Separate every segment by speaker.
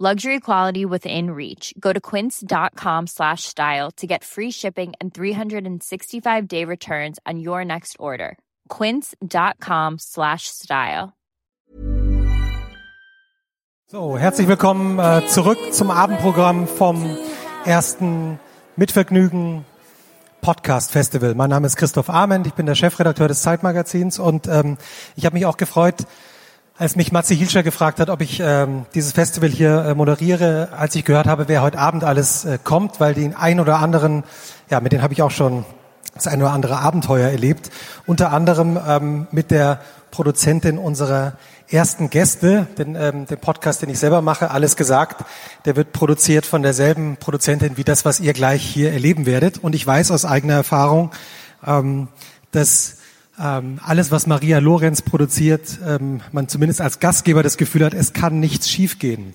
Speaker 1: Luxury quality within reach. Go to quince.com slash style to get free shipping and 365 day returns on your next order. Quince.com slash style.
Speaker 2: So, herzlich willkommen äh, zurück zum Abendprogramm vom ersten Mitvergnügen Podcast Festival. Mein Name ist Christoph Arment, ich bin der Chefredakteur des Zeitmagazins und ähm, ich habe mich auch gefreut, als mich Matze Hilscher gefragt hat, ob ich ähm, dieses Festival hier äh, moderiere, als ich gehört habe, wer heute Abend alles äh, kommt, weil den ein oder anderen, ja, mit denen habe ich auch schon das ein oder andere Abenteuer erlebt. Unter anderem ähm, mit der Produzentin unserer ersten Gäste, den, ähm, den Podcast, den ich selber mache, alles gesagt, der wird produziert von derselben Produzentin wie das, was ihr gleich hier erleben werdet. Und ich weiß aus eigener Erfahrung, ähm, dass ähm, alles, was Maria Lorenz produziert, ähm, man zumindest als Gastgeber das Gefühl hat, es kann nichts schiefgehen.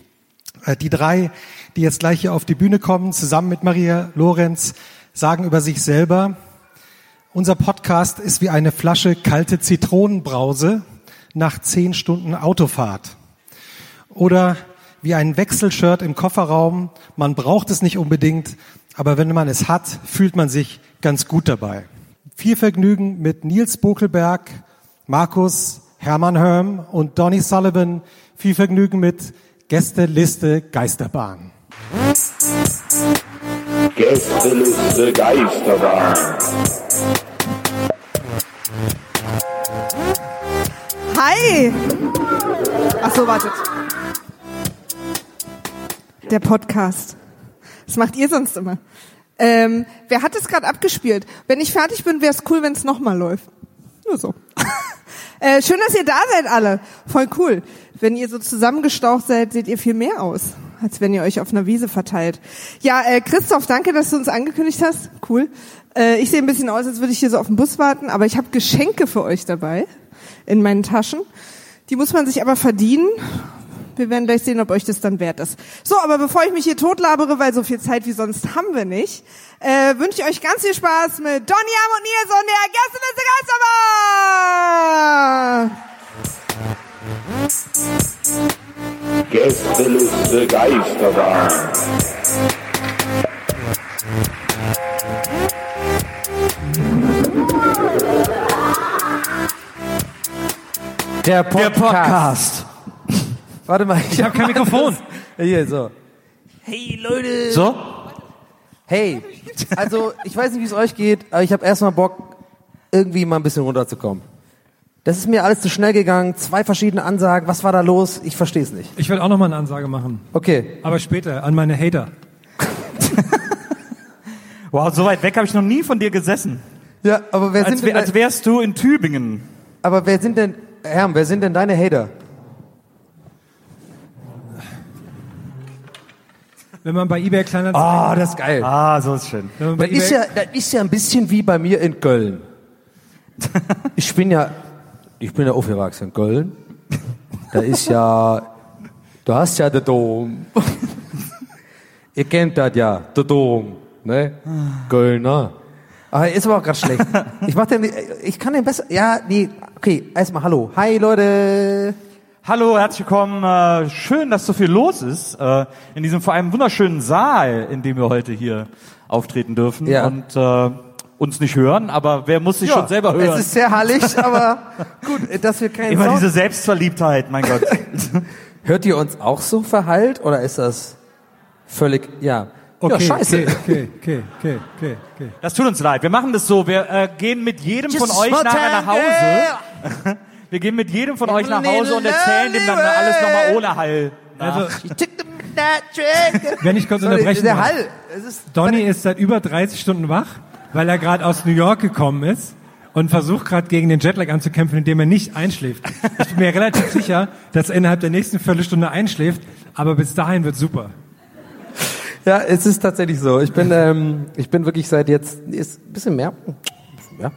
Speaker 2: Äh, die drei, die jetzt gleich hier auf die Bühne kommen, zusammen mit Maria Lorenz, sagen über sich selber, unser Podcast ist wie eine Flasche kalte Zitronenbrause nach zehn Stunden Autofahrt. Oder wie ein Wechselshirt im Kofferraum. Man braucht es nicht unbedingt, aber wenn man es hat, fühlt man sich ganz gut dabei. Viel Vergnügen mit Nils Bokelberg, Markus Hermann Hörm und Donny Sullivan. Viel Vergnügen mit Gästeliste Geisterbahn.
Speaker 3: Gästeliste Geisterbahn.
Speaker 4: Hi! Ach so, wartet. Der Podcast. Das macht ihr sonst immer. Ähm, wer hat es gerade abgespielt? Wenn ich fertig bin, wäre es cool, wenn es nochmal läuft. Nur so. äh, schön, dass ihr da seid alle. Voll cool. Wenn ihr so zusammengestaucht seid, seht ihr viel mehr aus, als wenn ihr euch auf einer Wiese verteilt. Ja, äh, Christoph, danke, dass du uns angekündigt hast. Cool. Äh, ich sehe ein bisschen aus, als würde ich hier so auf den Bus warten, aber ich habe Geschenke für euch dabei in meinen Taschen. Die muss man sich aber verdienen. Wir werden gleich sehen, ob euch das dann wert ist. So, aber bevor ich mich hier totlabere, weil so viel Zeit wie sonst haben wir nicht, äh, wünsche ich euch ganz viel Spaß mit Donny Am und Nils und der
Speaker 3: Gästeliste
Speaker 4: Gästeliste Geisterbahn.
Speaker 3: Geisterbahn.
Speaker 5: Der Podcast.
Speaker 6: Der Podcast.
Speaker 5: Warte mal,
Speaker 6: Ich habe kein Mikrofon.
Speaker 5: Hier, so.
Speaker 6: Hey Leute. So?
Speaker 5: Hey, also ich weiß nicht, wie es euch geht, aber ich habe erstmal Bock, irgendwie mal ein bisschen runterzukommen. Das ist mir alles zu schnell gegangen. Zwei verschiedene Ansagen. Was war da los? Ich verstehe es nicht.
Speaker 2: Ich will auch noch mal eine Ansage machen,
Speaker 5: Okay.
Speaker 2: aber später an meine Hater.
Speaker 6: Wow, so weit weg habe ich noch nie von dir gesessen.
Speaker 5: Ja, aber wer
Speaker 6: Als,
Speaker 5: sind denn,
Speaker 6: als wärst du in Tübingen.
Speaker 5: aber wer sind denn, Herr, wer sind denn deine Hater?
Speaker 2: Wenn man bei eBay kleiner
Speaker 5: Ah, das ist geil.
Speaker 6: Ah, so ist schön.
Speaker 5: Das ist, ja, das ist ja ein bisschen wie bei mir in Köln. Ich bin ja, ich bin ja aufgewachsen in Köln. Da ist ja, du hast ja den Dom. Ihr kennt das ja, der Dom, ne? Kölner. Aber ist aber auch gerade schlecht. Ich mach den, ich kann den besser, ja, nee, okay, erstmal hallo. Hi Leute.
Speaker 6: Hallo, herzlich willkommen. Äh, schön, dass so viel los ist äh, in diesem vor allem wunderschönen Saal, in dem wir heute hier auftreten dürfen
Speaker 5: Ja.
Speaker 6: und äh, uns nicht hören. Aber wer muss sich schon selber hören?
Speaker 5: Es ist sehr hallig, aber gut, dass wir keinen
Speaker 6: Immer
Speaker 5: Sound
Speaker 6: diese Selbstverliebtheit, mein Gott.
Speaker 5: Hört ihr uns auch so verhallt oder ist das völlig, ja,
Speaker 2: Okay,
Speaker 5: scheiße.
Speaker 2: Okay, okay, okay, okay, okay.
Speaker 6: Das tut uns leid. Wir machen das so. Wir äh, gehen mit jedem von
Speaker 5: Just
Speaker 6: euch
Speaker 5: small
Speaker 6: nachher nach Hause. Wir gehen mit jedem von euch nach Hause und erzählen dem dann alles nochmal ohne Hall.
Speaker 2: Also,
Speaker 5: that trick.
Speaker 2: wenn ich kurz
Speaker 5: Sorry,
Speaker 2: unterbrechen
Speaker 5: Der
Speaker 2: darf.
Speaker 5: Hall. Ist
Speaker 2: Donny ist seit über 30 Stunden wach, weil er gerade aus New York gekommen ist und versucht gerade gegen den Jetlag anzukämpfen, indem er nicht einschläft. Ich bin mir relativ sicher, dass er innerhalb der nächsten Viertelstunde einschläft, aber bis dahin wird super.
Speaker 5: Ja, es ist tatsächlich so. Ich bin, ähm, ich bin wirklich seit jetzt ist ein bisschen mehr. Ein bisschen mehr.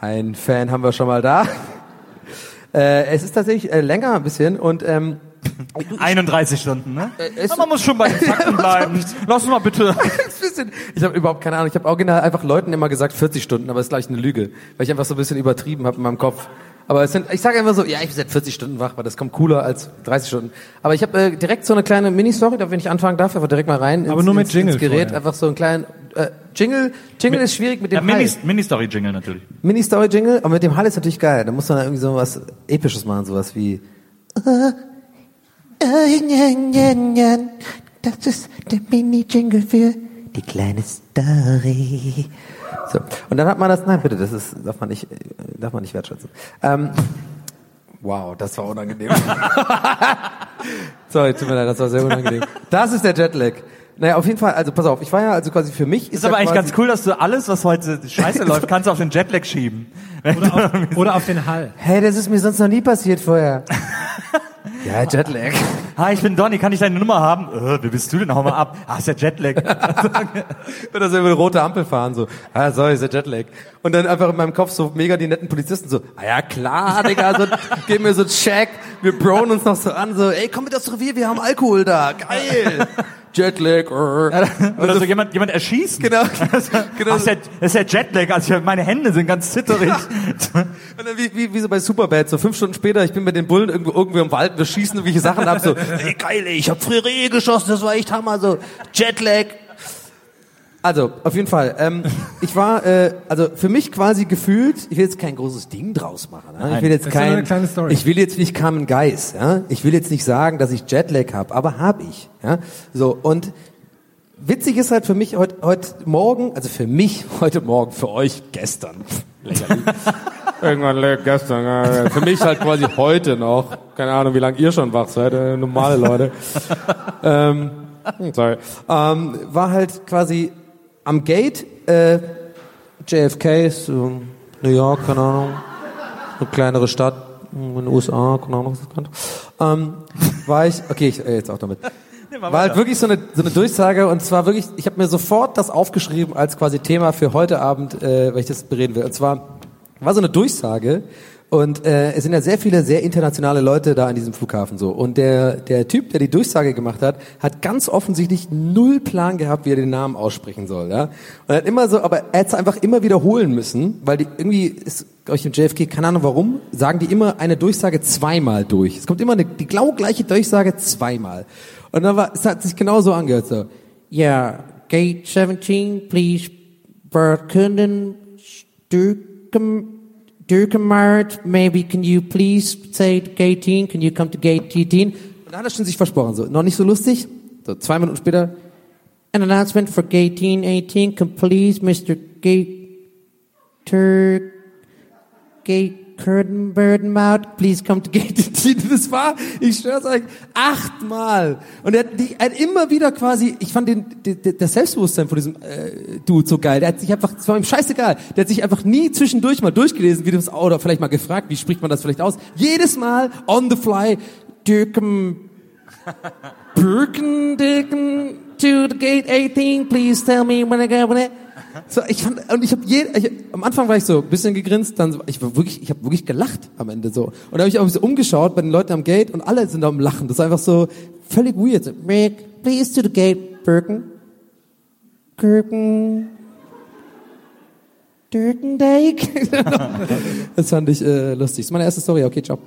Speaker 5: Ein Fan haben wir schon mal da. Äh, es ist tatsächlich äh, länger ein bisschen und ähm,
Speaker 6: 31 Stunden, ne?
Speaker 5: es-
Speaker 6: Aber man muss schon bei den Fakten bleiben. Lass uns mal bitte.
Speaker 5: ich habe überhaupt keine Ahnung. Ich habe original einfach Leuten immer gesagt 40 Stunden, aber das ist gleich eine Lüge, weil ich einfach so ein bisschen übertrieben habe in meinem Kopf. Aber es sind, ich sage immer so, ja, ich bin seit 40 Stunden wach, weil das kommt cooler als 30 Stunden. Aber ich habe äh, direkt so eine kleine Mini-Story, da wenn ich anfangen darf, einfach direkt mal rein ins,
Speaker 2: Aber nur mit
Speaker 5: ins,
Speaker 2: Jingle
Speaker 5: ins Gerät,
Speaker 2: vorher.
Speaker 5: einfach so einen kleinen äh, Jingle. Jingle ist schwierig mit dem
Speaker 6: Ja, Mini-
Speaker 5: Hall.
Speaker 6: Mini-Story-Jingle natürlich.
Speaker 5: Mini-Story-Jingle, aber mit dem Hall ist natürlich geil. Da muss man irgendwie so was Episches machen, sowas wie das ist der Mini-Jingle für die kleine Story. So. Und dann hat man das, nein, bitte, das ist, darf man nicht, darf man nicht wertschätzen. Ähm, wow, das war unangenehm. Sorry, tut mir leid, das war sehr unangenehm. Das ist der Jetlag. Naja, auf jeden Fall, also pass auf, ich war ja also quasi für mich
Speaker 6: Ist
Speaker 5: ja
Speaker 6: aber eigentlich ganz cool, dass du alles, was heute scheiße läuft, kannst du auf den Jetlag schieben.
Speaker 2: Oder auf, oder auf den Hall.
Speaker 5: Hey, das ist mir sonst noch nie passiert vorher. Ja, Jetlag.
Speaker 6: Hi, ich bin Donny, kann ich deine Nummer haben? Äh, wer bist du denn? Hau mal ab. Ah, ist der Jetlag.
Speaker 5: Oder so über eine rote Ampel fahren, so, ah, sorry, ist der Jetlag. Und dann einfach in meinem Kopf so mega die netten Polizisten so, ah ja, klar, Digga, so, geben mir so Check, wir broen uns noch so an, so, ey, komm mit aufs Revier, wir haben Alkohol da, geil. Jetlag, äh.
Speaker 6: Oder so jemand, jemand erschießen.
Speaker 5: Genau, genau.
Speaker 6: Ach, ist der, das ist der Jetlag. Also meine Hände sind ganz zitterig.
Speaker 5: Und dann wie, wie, wie so bei Superbad, so fünf Stunden später, ich bin mit den Bullen irgendwo, irgendwo im Wald, wir schießen irgendwelche Sachen ab, so, ey, geil, ey, ich hab früher Rehe geschossen, das war echt Hammer, so, Jetlag. Also, auf jeden Fall, ähm, ich war, äh, also für mich quasi gefühlt, ich will jetzt kein großes Ding draus machen, ne? ich will jetzt kein,
Speaker 2: eine kleine Story.
Speaker 5: ich will jetzt nicht Carmen Geis, ja, ich will jetzt nicht sagen, dass ich Jetlag habe, aber hab ich, ja, so, und Witzig ist halt für mich heute, heute Morgen, also für mich heute Morgen, für euch gestern. Irgendwann gestern. Für mich halt quasi heute noch. Keine Ahnung, wie lange ihr schon wach seid, äh, normale Leute. ähm, sorry. Ähm, war halt quasi am Gate, äh, JFK, so New York, keine Ahnung, eine kleinere Stadt in den USA, keine Ahnung, was das könnte. Ähm, war ich, okay, ich, äh, jetzt auch damit. War halt wirklich so eine, so eine Durchsage und zwar wirklich, ich habe mir sofort das aufgeschrieben als quasi Thema für heute Abend, äh, weil ich das bereden will. Und zwar war so eine Durchsage und äh, es sind ja sehr viele sehr internationale Leute da an diesem Flughafen so. Und der, der Typ, der die Durchsage gemacht hat, hat ganz offensichtlich null Plan gehabt, wie er den Namen aussprechen soll. Ja? Und er hat immer so, aber er hat es einfach immer wiederholen müssen, weil die irgendwie ist, glaube ich, im JFK, keine Ahnung warum, sagen die immer eine Durchsage zweimal durch. Es kommt immer eine, die genau gleiche Durchsage zweimal. Und dann war, es hat sich genau so angehört, so, yeah, gate 17, please, Berkunden, Stürken, Dürkenmart, maybe can you please say gate 18, can you come to gate 18? Und da hat er schon sich versprochen, so, noch nicht so lustig, so, zwei Minuten später, an announcement for gate 18, can please, Mr. Gate, Turk, Gate Curtain Burden Out, please come to Gate 18. Das war, ich schwör's euch, achtmal. Und er hat, die, er hat immer wieder quasi, ich fand den, den, das Selbstbewusstsein von diesem äh, Dude so geil. Der hat sich einfach, das war ihm scheißegal, der hat sich einfach nie zwischendurch mal durchgelesen, wie das, oder vielleicht mal gefragt, wie spricht man das vielleicht aus. Jedes Mal on the fly, Dirkem, Birkendicken to the gate 18, please tell me when I go when I... So, ich fand, und ich habe je, ich, am Anfang war ich so ein bisschen gegrinst, dann so, ich war wirklich, ich habe wirklich gelacht am Ende so. Und dann habe ich auch so umgeschaut bei den Leuten am Gate und alle sind am Lachen. Das ist einfach so völlig weird. So, please to the gate, Birken, Birken, Birkendike. das fand ich äh, lustig. Das ist meine erste Story. Okay, ciao.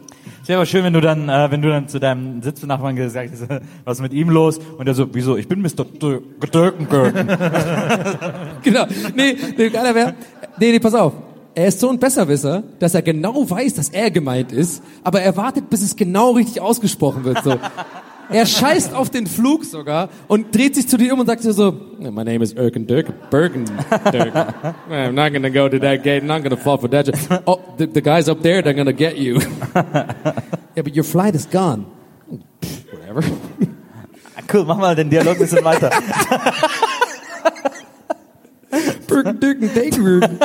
Speaker 6: Es wäre aber schön, wenn du dann, äh, wenn du dann zu deinem Sitznachbarn gesagt hast, was ist mit ihm los? Und er so, wieso? Ich bin Mr. Dürkengürken.
Speaker 5: Genau. Nee, nee geiler wäre. Nee, nee, pass auf. er ist so ein Besserwisser, dass er genau weiß, dass er gemeint ist, aber er wartet, bis es genau richtig ausgesprochen wird. So. Er scheißt auf den Flug sogar und dreht sich zu dir um und sagt dir so, My name is Erkin Dirk, Bergen Dirk. I'm not gonna go to that gate, I'm not gonna fall for that. Oh, the, the guys up there, they're gonna get you. yeah, but your flight is gone. Pff, Whatever.
Speaker 6: Cool, mach mal den Dialog ein bisschen weiter.
Speaker 5: Bergen Dirk and Dagerbergen.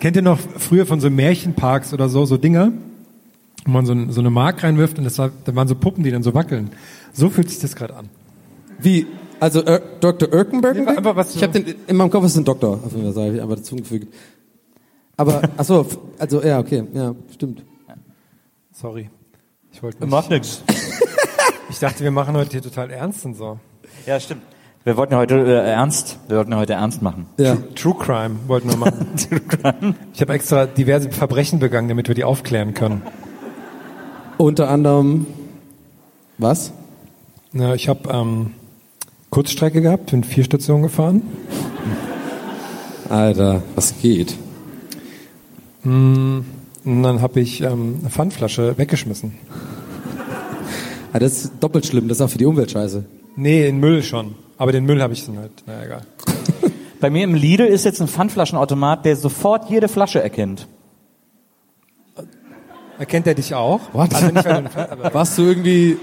Speaker 7: Kennt ihr noch früher von so Märchenparks oder so, so Dinger, wo man so, ein, so eine Mark reinwirft und das war, da waren so Puppen, die dann so wackeln. So fühlt sich das gerade an.
Speaker 5: Wie? Also er, Dr. Erkenbergen?
Speaker 7: Ja, aber was
Speaker 5: ich habe den in meinem Kopf ist ein Doktor, auf jeden Fall, ich, aber dazugefügt. Aber ach so, also ja, okay, ja, stimmt.
Speaker 7: Sorry. Ich wollte nicht.
Speaker 6: Macht nix.
Speaker 7: Ich dachte, wir machen heute hier total ernst und so.
Speaker 6: Ja, stimmt. Wir wollten ja heute äh, ernst, wir wollten ja heute ernst machen.
Speaker 5: Ja.
Speaker 7: True Crime wollten wir machen. Ich habe extra diverse Verbrechen begangen, damit wir die aufklären können.
Speaker 5: Unter anderem was?
Speaker 7: Na, ich habe ähm, Kurzstrecke gehabt, bin vier Stationen gefahren.
Speaker 5: Alter, was geht?
Speaker 7: Und dann habe ich ähm, eine Pfandflasche weggeschmissen.
Speaker 5: Ah, das ist doppelt schlimm, das ist auch für die Umwelt scheiße.
Speaker 7: Nee, in Müll schon. Aber den Müll habe ich dann halt, na egal.
Speaker 6: Bei mir im Lidl ist jetzt ein Pfandflaschenautomat, der sofort jede Flasche erkennt.
Speaker 7: Erkennt er dich auch?
Speaker 5: What?
Speaker 7: Also nicht, weil du aber
Speaker 5: Warst du irgendwie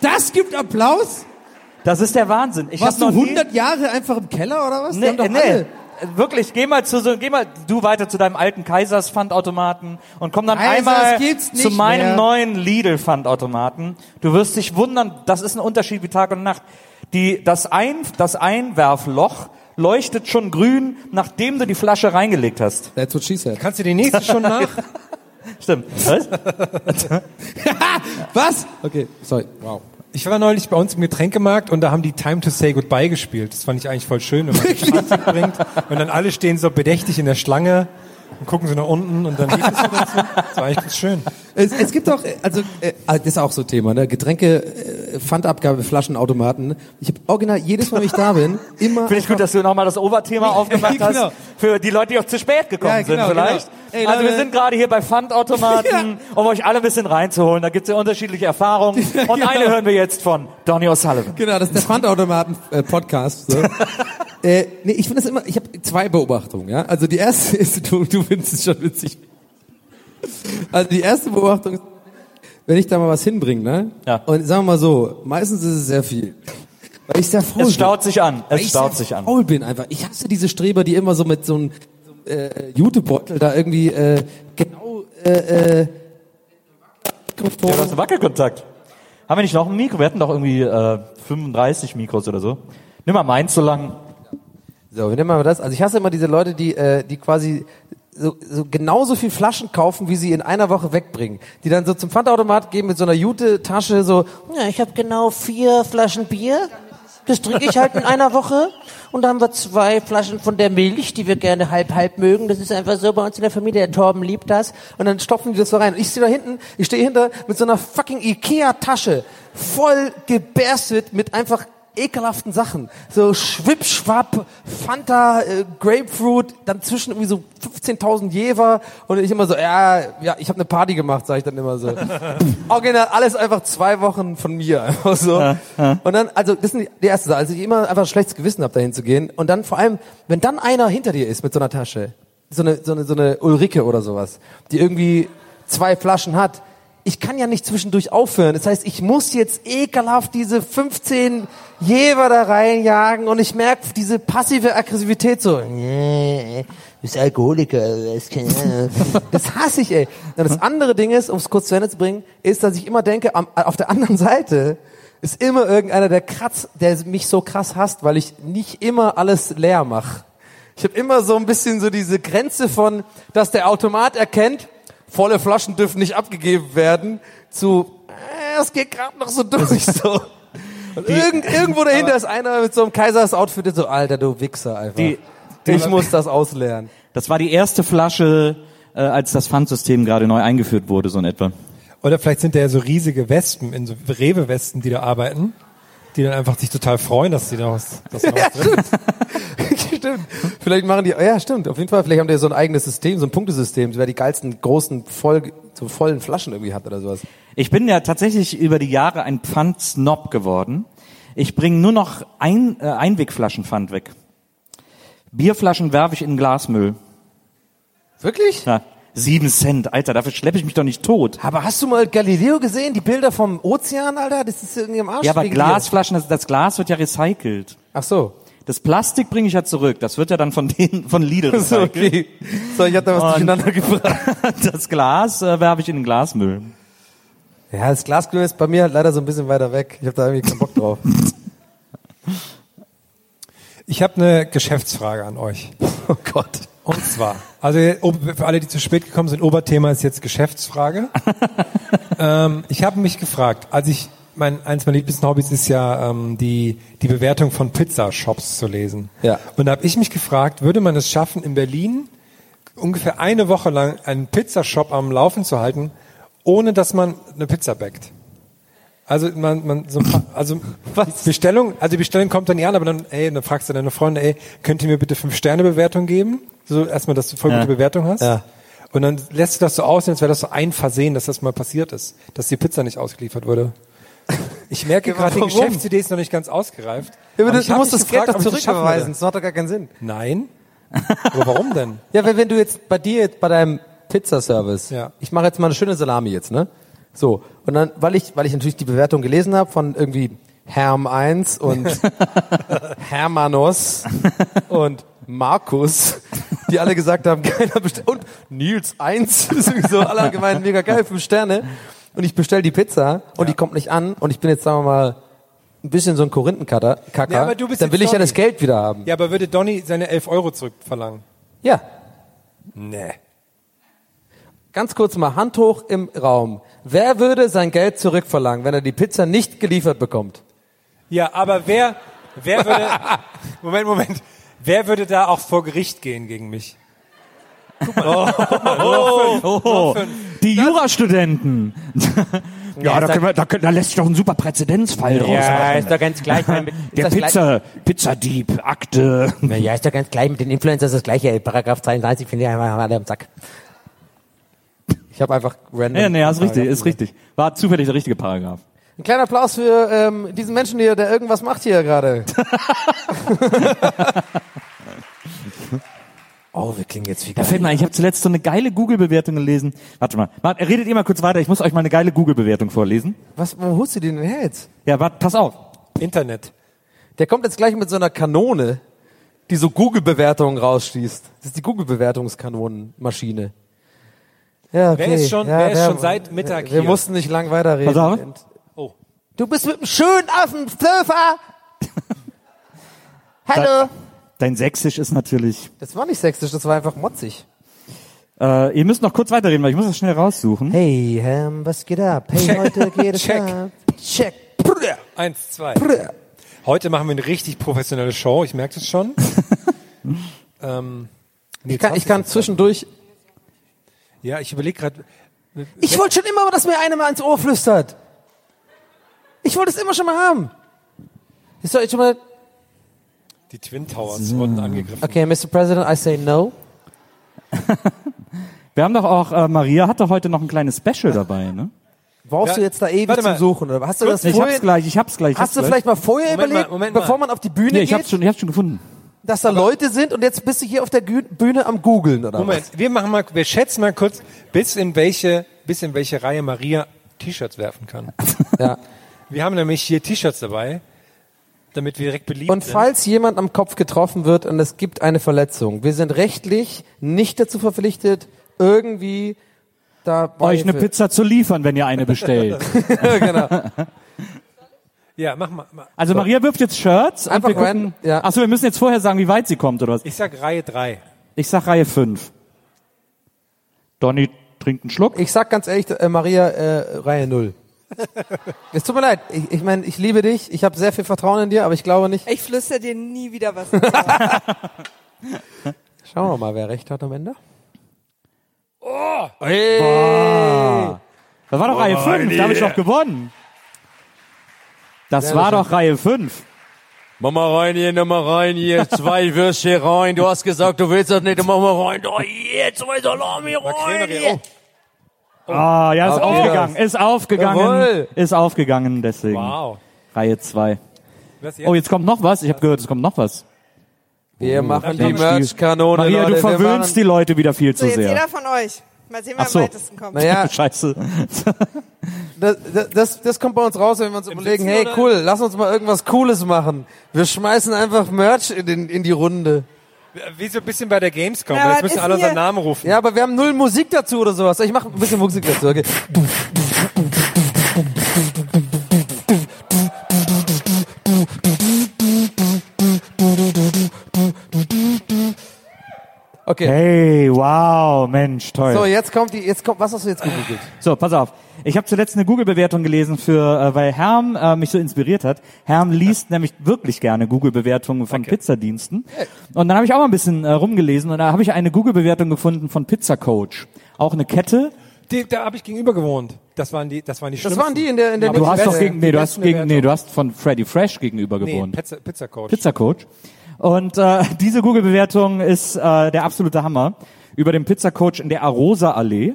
Speaker 5: Das gibt Applaus?
Speaker 6: Das ist der Wahnsinn. Ich
Speaker 5: Warst du
Speaker 6: noch nie-
Speaker 5: 100 Jahre einfach im Keller oder was?
Speaker 6: Nee, nee.
Speaker 5: alle.
Speaker 6: Wirklich, geh mal zu so, geh mal du weiter zu deinem alten Kaisers Pfandautomaten und komm dann
Speaker 5: Kaisers
Speaker 6: einmal zu meinem
Speaker 5: mehr.
Speaker 6: neuen Lidl Pfandautomaten. Du wirst dich wundern, das ist ein Unterschied wie Tag und Nacht. Die, das, Ein, das Einwerfloch leuchtet schon grün, nachdem du die Flasche reingelegt hast.
Speaker 5: That's what she said.
Speaker 7: Kannst du die nächste schon nach?
Speaker 6: Stimmt. Was?
Speaker 5: Was? Okay, sorry. Wow.
Speaker 7: Ich war neulich bei uns im Getränkemarkt und da haben die Time to Say Goodbye gespielt. Das fand ich eigentlich voll schön, wenn man die bringt. Und dann alle stehen so bedächtig in der Schlange und gucken so nach unten und dann es so dazu. Das war eigentlich ganz schön.
Speaker 5: Es, es gibt auch, äh, also äh, das ist auch so ein Thema, ne? Getränke, äh, Pfandabgabe, Flaschenautomaten. Ich habe original jedes Mal, wenn ich da bin, immer.
Speaker 6: Finde ich gut, dass du nochmal das Oberthema aufgemacht hast.
Speaker 5: Genau.
Speaker 6: Für die Leute, die auch zu spät gekommen
Speaker 5: Ja, genau,
Speaker 6: sind vielleicht.
Speaker 5: genau. Ey,
Speaker 6: also wir sind gerade hier bei Pfandautomaten, um euch alle ein bisschen reinzuholen. Da gibt's ja unterschiedliche Erfahrungen. Und
Speaker 5: genau.
Speaker 6: eine hören wir jetzt von Donny O'Sullivan.
Speaker 5: Genau, das ist der Pfandautomaten-Podcast. so. äh, nee, ich finde das immer, ich habe zwei Beobachtungen. Ja? Also die erste ist, du, du findest es schon witzig. Also die erste Beobachtung ist, wenn ich da mal was hinbringe, ne?
Speaker 6: Ja.
Speaker 5: Und sagen wir mal so, meistens ist es sehr viel. Weil ich sehr faul
Speaker 6: Es
Speaker 5: bin.
Speaker 6: staut sich an. Es
Speaker 5: ich
Speaker 6: staut sich an.
Speaker 5: faul bin einfach. Ich hasse diese Streber, die immer so mit so einem so äh, Jutebeutel da irgendwie äh, genau äh, äh, Mikrofon.
Speaker 6: Ja, du hast einen Wackelkontakt. Haben wir nicht noch ein Mikro? Wir hatten doch irgendwie äh, 35 Mikros oder so. Nimm mal meins so lang.
Speaker 5: So, wir nehmen mal das. Also ich hasse immer diese Leute, die, äh, die quasi so, so genauso viel Flaschen kaufen, wie sie in einer Woche wegbringen. Die dann so zum Pfandautomat gehen mit so einer Jute-Tasche so, ja, ich habe genau vier Flaschen Bier. Das trinke ich halt in einer Woche. Und dann haben wir zwei Flaschen von der Milch, die wir gerne halb-halb mögen. Das ist einfach so bei uns in der Familie. Der Torben liebt das. Und dann stopfen die das so rein. Und ich stehe da hinten, ich stehe hinter mit so einer fucking Ikea-Tasche. Voll geberstet mit einfach ekelhaften Sachen. So Schwippschwapp, Fanta, äh, Grapefruit, dann zwischen irgendwie so 15.000 Jever und ich immer so, ja, ja, ich habe eine Party gemacht, sage ich dann immer so. Original, alles einfach zwei Wochen von mir, einfach so. Und dann, also das ist die erste Sache, also ich immer einfach ein schlechtes Gewissen habe, dahin zu gehen. Und dann vor allem, wenn dann einer hinter dir ist mit so einer Tasche, so eine, so eine, so eine Ulrike oder sowas, die irgendwie zwei Flaschen hat, ich kann ja nicht zwischendurch aufhören. Das heißt, ich muss jetzt ekelhaft diese 15 Jever da reinjagen und ich merke diese passive Aggressivität so. Nee, bist Alkoholiker. Das, hasse ich, ey. Und das andere Ding ist, um es kurz zu Ende zu bringen, ist, dass ich immer denke, auf der anderen Seite ist immer irgendeiner, der kratz, der mich so krass hasst, weil ich nicht immer alles leer mache. Ich habe immer so ein bisschen so diese Grenze von, dass der Automat erkennt, volle Flaschen dürfen nicht abgegeben werden, zu, äh, es geht gerade noch so durch, so. Und irgend, irgendwo dahinter ist einer mit so einem Kaisers-Outfit, der so, Alter, du Wichser einfach.
Speaker 6: Die-
Speaker 5: ich muss das auslernen.
Speaker 6: Das war die erste Flasche, äh, als das Pfandsystem gerade neu eingeführt wurde, so in etwa.
Speaker 7: Oder vielleicht sind da ja so riesige Wespen, in so Rewe-Westen, die da arbeiten, die dann einfach sich total freuen, dass sie da was, dass da was drin ist.
Speaker 5: stimmt. Vielleicht machen die, ja, stimmt. Auf jeden Fall, vielleicht haben die so ein eigenes System, so ein Punktesystem, wer die geilsten, großen, voll, so vollen Flaschen irgendwie hat oder sowas.
Speaker 6: Ich bin ja tatsächlich über die Jahre ein Pfandsnob geworden. Ich bringe nur noch ein, äh, Einwegflaschenpfand weg. Bierflaschen werfe ich in Glasmüll.
Speaker 5: Wirklich?
Speaker 6: Ja, sieben Cent, Alter, dafür schleppe ich mich doch nicht tot.
Speaker 5: Aber hast du mal Galileo gesehen? Die Bilder vom Ozean, Alter? Das ist irgendwie am Arsch.
Speaker 6: Ja, aber Glasflaschen, das, das Glas wird ja recycelt.
Speaker 5: Ach so.
Speaker 6: Das Plastik bringe ich ja zurück. Das wird ja dann von denen, von Lidl
Speaker 5: So,
Speaker 6: recycelt.
Speaker 5: okay. So, ich hab da was
Speaker 6: Und-
Speaker 5: durcheinander gebracht.
Speaker 6: Das Glas äh, werfe ich in den Glasmüll.
Speaker 5: Ja, das Glasglüh ist bei mir halt leider so ein bisschen weiter weg. Ich habe da irgendwie keinen Bock drauf.
Speaker 7: Ich habe eine Geschäftsfrage an euch.
Speaker 5: oh Gott.
Speaker 7: Und zwar, also für alle, die zu spät gekommen sind, Oberthema ist jetzt Geschäftsfrage. ähm, ich habe mich gefragt, als ich mein eins meiner liebsten Hobbys ist ja ähm, die die Bewertung von Pizzashops zu lesen.
Speaker 5: Ja.
Speaker 7: Und da habe ich mich gefragt, würde man es schaffen, in Berlin ungefähr eine Woche lang einen Pizzashop am Laufen zu halten, ohne dass man eine Pizza backt? Also man, man so ein paar, also
Speaker 5: Was?
Speaker 7: Bestellung, also die Bestellung kommt dann nicht an, aber dann, ey, dann fragst du deine Freunde, ey, könnt ihr mir bitte fünf Sterne Bewertung geben? So erstmal, dass du voll
Speaker 6: Ja.
Speaker 7: gute Bewertung hast.
Speaker 5: Ja.
Speaker 7: Und dann lässt du das so aussehen, als wäre das so ein Versehen, dass das mal passiert ist, dass die Pizza nicht ausgeliefert wurde. Ich merke gerade, die? Geschäftsidee ist noch nicht ganz ausgereift.
Speaker 5: Ja, aber
Speaker 7: Aber
Speaker 5: du, musst das Geld
Speaker 7: gefragt,
Speaker 5: doch
Speaker 7: ob ich das
Speaker 5: zurücküberweisen. macht doch gar keinen Sinn.
Speaker 7: Nein. Aber warum denn?
Speaker 5: Ja, wenn, wenn du jetzt bei dir, bei deinem Pizzaservice,
Speaker 7: Ja.
Speaker 5: ich mache jetzt mal eine schöne Salami jetzt, ne? So, und dann, weil ich, weil ich natürlich die Bewertung gelesen habe von irgendwie Herm 1 und Hermanos und Markus, die alle gesagt haben, keiner bestellt. Und Nils 1, das ist irgendwie so alle gemeint, mega geil, fünf Sterne. Und ich bestell die Pizza und die kommt nicht an und ich bin jetzt, sagen wir mal, ein bisschen so ein Korinthenkacker, Kacker,
Speaker 7: Ja, aber du bist
Speaker 5: dann will ich ja das Geld wieder haben.
Speaker 7: Ja, aber würde Donny seine 11 Euro zurückverlangen?
Speaker 5: Ja.
Speaker 7: Nee.
Speaker 5: Ganz kurz mal Hand hoch im Raum. Wer würde sein Geld zurückverlangen, wenn er die Pizza nicht geliefert bekommt?
Speaker 7: Ja, aber wer, wer würde, Moment, Moment, wer würde da auch vor Gericht gehen gegen mich?
Speaker 6: Oh, die Jurastudenten. ja, da, können wir, da, können, da lässt sich doch ein super Präzedenzfall draus machen.
Speaker 8: ist doch ganz gleich. Mit,
Speaker 6: Der Pizza, Pizzadieb, Akte.
Speaker 8: Gleich, ja, ist doch ganz gleich mit den Influencers das gleiche. Paragraph 32 finde ich einfach alle am Sack.
Speaker 5: Ich habe einfach random.
Speaker 6: Ja, nee, ist richtig, ist richtig. War zufällig der richtige Paragraph.
Speaker 5: Ein kleiner Applaus für ähm, diesen Menschen hier, der irgendwas macht hier gerade. oh, wir klingen jetzt wie
Speaker 6: Da fällt mir ein, ich habe zuletzt so eine geile Google-Bewertung gelesen. Warte mal, warte, redet ihr mal kurz weiter. Ich muss euch mal eine geile Google-Bewertung vorlesen.
Speaker 5: Was, wo holst du den denn her jetzt?
Speaker 6: Ja, warte, pass auf.
Speaker 7: Internet.
Speaker 5: Der kommt jetzt gleich mit so einer Kanone, die so Google-Bewertungen rausschießt. Das ist die Google-Bewertungskanonenmaschine. Ja, okay.
Speaker 7: Wer ist schon-
Speaker 5: ja,
Speaker 7: wer ist
Speaker 5: wir-
Speaker 7: schon seit Mittag
Speaker 5: wir, wir
Speaker 7: hier?
Speaker 5: mussten nicht lang weiterreden.
Speaker 6: Pass auf.
Speaker 7: Oh.
Speaker 5: Du bist mit dem schönen dem Sofa. Hallo.
Speaker 6: Dein Sächsisch ist natürlich.
Speaker 5: Das war nicht sächsisch, das war einfach motzig.
Speaker 6: Äh, ihr müsst noch kurz weiterreden, weil ich muss das schnell raussuchen.
Speaker 5: Hey, ähm, was geht ab? Hey, heute geht es
Speaker 7: Check.
Speaker 5: ab. Check.
Speaker 7: Eins, zwei. Heute machen wir eine richtig professionelle Show, ich merke das schon. ähm, nee,
Speaker 5: Ich kann, ich kann zwischendurch.
Speaker 7: Ja, ich überlege gerade.
Speaker 5: Ich wollte schon immer, dass mir einer mal ins Ohr flüstert. Ich wollte es immer schon mal haben. Ist doch jetzt schon mal.
Speaker 7: Die Twin Towers wurden angegriffen.
Speaker 5: Okay, Mr. President, I say no.
Speaker 6: Wir haben doch auch, äh, Maria hatte heute noch ein kleines Special dabei, ne?
Speaker 5: Brauchst
Speaker 7: Ja,
Speaker 5: du jetzt da ewig
Speaker 7: mal.
Speaker 5: Suchen? Oder? Hast du das
Speaker 6: Ich
Speaker 5: vorher,
Speaker 6: hab's gleich, ich hab's gleich. ich
Speaker 5: hast du
Speaker 6: hab's
Speaker 5: vielleicht mal vorher
Speaker 7: Moment
Speaker 5: überlegt,
Speaker 7: mal, Moment mal.
Speaker 5: bevor man auf die Bühne
Speaker 6: gleich. Nee, ich
Speaker 5: geht,
Speaker 6: hab's schon, ich hab's schon gefunden.
Speaker 5: dass da Leute sind und jetzt bist du hier auf der Bühne am googeln oder
Speaker 7: Moment, wir machen mal, wir schätzen mal kurz, bis in welche, bis in welche Reihe Maria T-Shirts werfen kann.
Speaker 5: was? Ja.
Speaker 7: Wir haben nämlich hier T-Shirts dabei, damit wir direkt beliebt
Speaker 5: Und
Speaker 7: sind.
Speaker 5: falls jemand am Kopf getroffen wird und es gibt eine Verletzung, wir sind rechtlich nicht dazu verpflichtet, irgendwie da
Speaker 6: Euch eine Pizza zu liefern, wenn ihr eine bestellt.
Speaker 5: genau.
Speaker 7: Ja, mach mal. mal.
Speaker 6: Also Maria wirft jetzt Shirts. und
Speaker 5: Einfach
Speaker 6: wir gucken,
Speaker 5: ja.
Speaker 6: Achso, wir müssen jetzt vorher sagen, wie weit sie kommt, oder was?
Speaker 7: Ich sag Reihe drei.
Speaker 6: Ich sag Reihe 5. Donny trinkt einen Schluck.
Speaker 5: Ich sag ganz ehrlich, äh, Maria, äh, Reihe null. Es tut mir leid. Ich, ich meine, ich liebe dich. Ich habe sehr viel Vertrauen in dir, aber ich glaube nicht.
Speaker 4: Ich flüster dir nie wieder was.
Speaker 5: Schauen wir mal, wer recht hat am Ende.
Speaker 6: Das war doch Reihe 5, da habe ich doch gewonnen. Das
Speaker 5: Sehr
Speaker 6: war
Speaker 5: schön.
Speaker 6: doch Reihe 5.
Speaker 5: Mach mal rein hier, nimm mal rein hier, zwei Würstchen rein. Du hast gesagt, du willst das nicht, mach mal rein. Oh, hier, zwei Salami rein. Hier.
Speaker 6: Ah, ja, ist
Speaker 5: Okay.
Speaker 6: aufgegangen, ist aufgegangen,
Speaker 5: Jawohl.
Speaker 6: ist aufgegangen, deswegen.
Speaker 7: Wow.
Speaker 6: Reihe 2.
Speaker 7: Was
Speaker 6: Oh, jetzt kommt noch was. Ich habe gehört, es kommt noch was.
Speaker 5: Wir machen die Merch-Kanone,
Speaker 6: Maria,
Speaker 5: Leute.
Speaker 6: du verwöhnst die Leute wieder viel
Speaker 4: So,
Speaker 6: zu
Speaker 4: jetzt
Speaker 6: sehr.
Speaker 4: jeder von euch. Mal sehen, wer
Speaker 6: Ach so.
Speaker 4: am weitesten kommt.
Speaker 5: Naja,
Speaker 6: Scheiße.
Speaker 5: das, das, das kommt bei uns raus, wenn wir uns überlegen,
Speaker 7: Sitzen
Speaker 5: hey,
Speaker 7: oder-
Speaker 5: cool, lass uns mal irgendwas Cooles machen. Wir schmeißen einfach Merch in, den, in die Runde.
Speaker 7: Wie so ein bisschen bei der Gamescom.
Speaker 4: Ja,
Speaker 7: Jetzt müssen alle unseren? Namen rufen.
Speaker 5: Ja, aber wir haben null Musik dazu oder sowas. Ich mache ein bisschen Musik dazu, okay? Okay.
Speaker 6: Hey, wow, Mensch, toll.
Speaker 5: So, jetzt kommt die, jetzt kommt, was hast du jetzt gegoogelt?
Speaker 6: So, pass auf. Ich habe zuletzt eine Google-Bewertung gelesen für, äh, weil Herm äh, mich so inspiriert hat. Herm liest nämlich wirklich gerne Google-Bewertungen von Pizzadiensten. Und dann habe ich auch mal ein bisschen äh, rumgelesen und da habe ich eine Google-Bewertung gefunden von Pizza Coach. Auch eine Kette.
Speaker 7: Die, da habe ich gegenüber gewohnt. Das waren die, das waren die
Speaker 5: Das waren die in der, in der
Speaker 7: Aber
Speaker 6: Du hast doch gegen, nee, du hast gegen, nee, du hast von Freddy Fresh gegenüber
Speaker 7: Nee,
Speaker 6: gewohnt.
Speaker 7: Pizza, Pizza Coach.
Speaker 6: Pizza Coach. Und äh, diese Google-Bewertung ist äh, der absolute Hammer über den Pizza Coach in der Arosa Allee.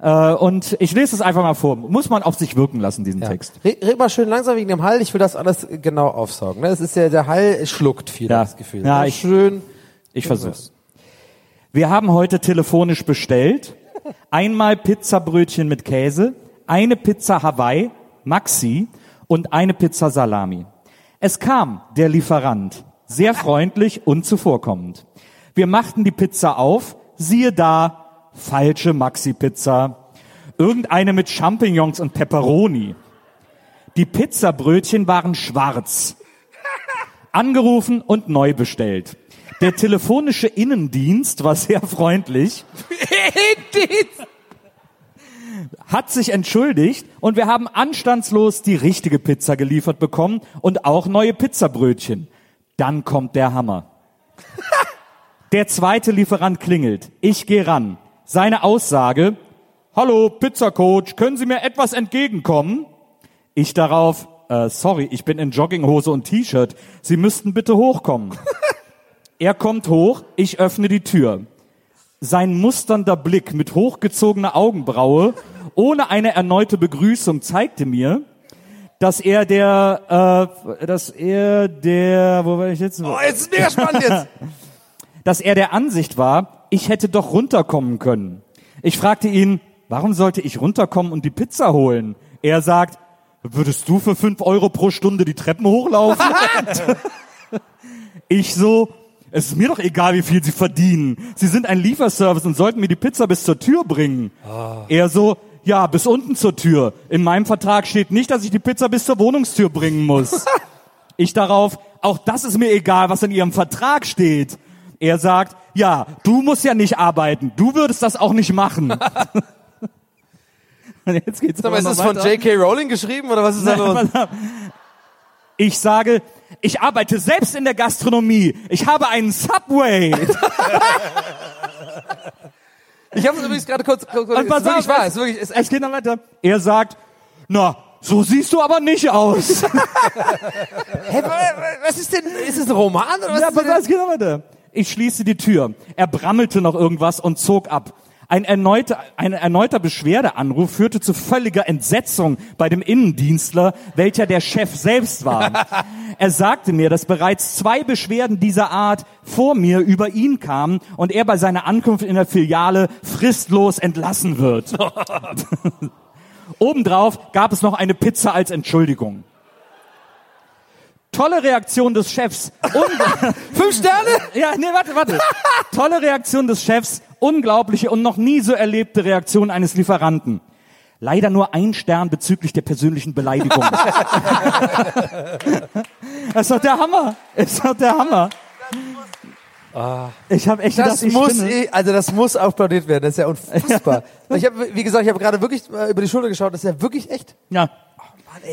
Speaker 6: Äh, und ich lese es einfach mal vor. Muss man auf sich wirken lassen, diesen Text.
Speaker 5: Red, red mal schön langsam wegen dem Hall. Ich will das alles genau aufsaugen. Ne? Es ist ja, der Hall schluckt viel,
Speaker 6: Ja.
Speaker 5: das Gefühl.
Speaker 6: Ja,
Speaker 5: Ne?
Speaker 6: ich-
Speaker 5: schön.
Speaker 6: Ich versuch's. Wir haben heute telefonisch bestellt. Einmal Pizzabrötchen mit Käse, eine Pizza Hawaii, Maxi und eine Pizza Salami. Es kam der Lieferant, sehr freundlich und zuvorkommend. Wir machten die Pizza auf, siehe da, falsche Maxi-Pizza. Irgendeine mit Champignons und Pepperoni. Die Pizzabrötchen waren schwarz. Angerufen und neu bestellt. Der telefonische Innendienst war sehr freundlich. Hat sich entschuldigt und wir haben anstandslos die richtige Pizza geliefert bekommen und auch neue Pizzabrötchen. Dann kommt der Hammer. Der zweite Lieferant klingelt. Ich gehe ran. Seine Aussage, Hallo, Pizzacoach, können Sie mir etwas entgegenkommen? Ich darauf, äh, sorry, ich bin in Jogginghose und T-Shirt. Sie müssten bitte hochkommen. er kommt hoch, ich öffne die Tür. Sein musternder Blick mit hochgezogener Augenbraue, ohne eine erneute Begrüßung, zeigte mir, dass er der, äh, dass er der, wo war ich jetzt?
Speaker 5: Oh, jetzt ist mega spannend jetzt.
Speaker 6: dass er der Ansicht war, ich hätte doch runterkommen können. Ich fragte ihn, warum sollte ich runterkommen und die Pizza holen? Er sagt, würdest du für fünf Euro pro Stunde die Treppen hochlaufen? ich so, es ist mir doch egal, wie viel sie verdienen. Sie sind ein Lieferservice und sollten mir die Pizza bis zur Tür bringen. Er so, ja, bis unten zur Tür. In meinem Vertrag steht nicht, dass ich die Pizza bis zur Wohnungstür bringen muss. Ich darauf, auch das ist mir egal, was in Ihrem Vertrag steht. Er sagt, ja, du musst ja nicht arbeiten, du würdest das auch nicht machen. Und Jetzt geht's
Speaker 5: Aber ist es von. J.K. Rowling geschrieben oder was ist da los?
Speaker 6: Ich sage, ich arbeite selbst in der Gastronomie. Ich habe einen Subway.
Speaker 5: Ich habe es übrigens gerade kurz, kurz, kurz
Speaker 6: Und pass auf,
Speaker 5: wahr,
Speaker 6: es-
Speaker 5: wirklich, ist
Speaker 6: Es geht noch weiter. Er sagt, na, so siehst du aber nicht aus.
Speaker 5: Wa- was ist denn, ist es ein Roman oder was
Speaker 6: ja, pass auf, es geht noch weiter. Ich schließe die Tür. Er brammelte noch irgendwas und zog ab. Ein erneuter, ein erneuter Beschwerdeanruf führte zu völliger Entsetzung bei dem Innendienstler, welcher der Chef selbst war. er sagte mir, dass bereits zwei Beschwerden dieser Art vor mir über ihn kamen und er bei seiner Ankunft in der Filiale fristlos entlassen wird. Obendrauf gab es noch eine Pizza als Entschuldigung. Tolle Reaktion des Chefs.
Speaker 5: Fünf Sterne?
Speaker 6: ja, nee, warte, warte. Tolle Reaktion des Chefs, unglaubliche und noch nie so erlebte Reaktion eines Lieferanten. Leider nur ein Stern bezüglich der persönlichen Beleidigung. das ist doch der Hammer. Das ist doch der Hammer. Ich habe echt
Speaker 5: Das
Speaker 6: gedacht, ich
Speaker 5: muss,
Speaker 6: spinne.
Speaker 5: eh, also das muss applaudiert werden. Das ist ja unfassbar. Ich habe, wie gesagt, ich habe gerade wirklich äh, über die Schulter geschaut. Das ist ja wirklich echt.
Speaker 6: Ja.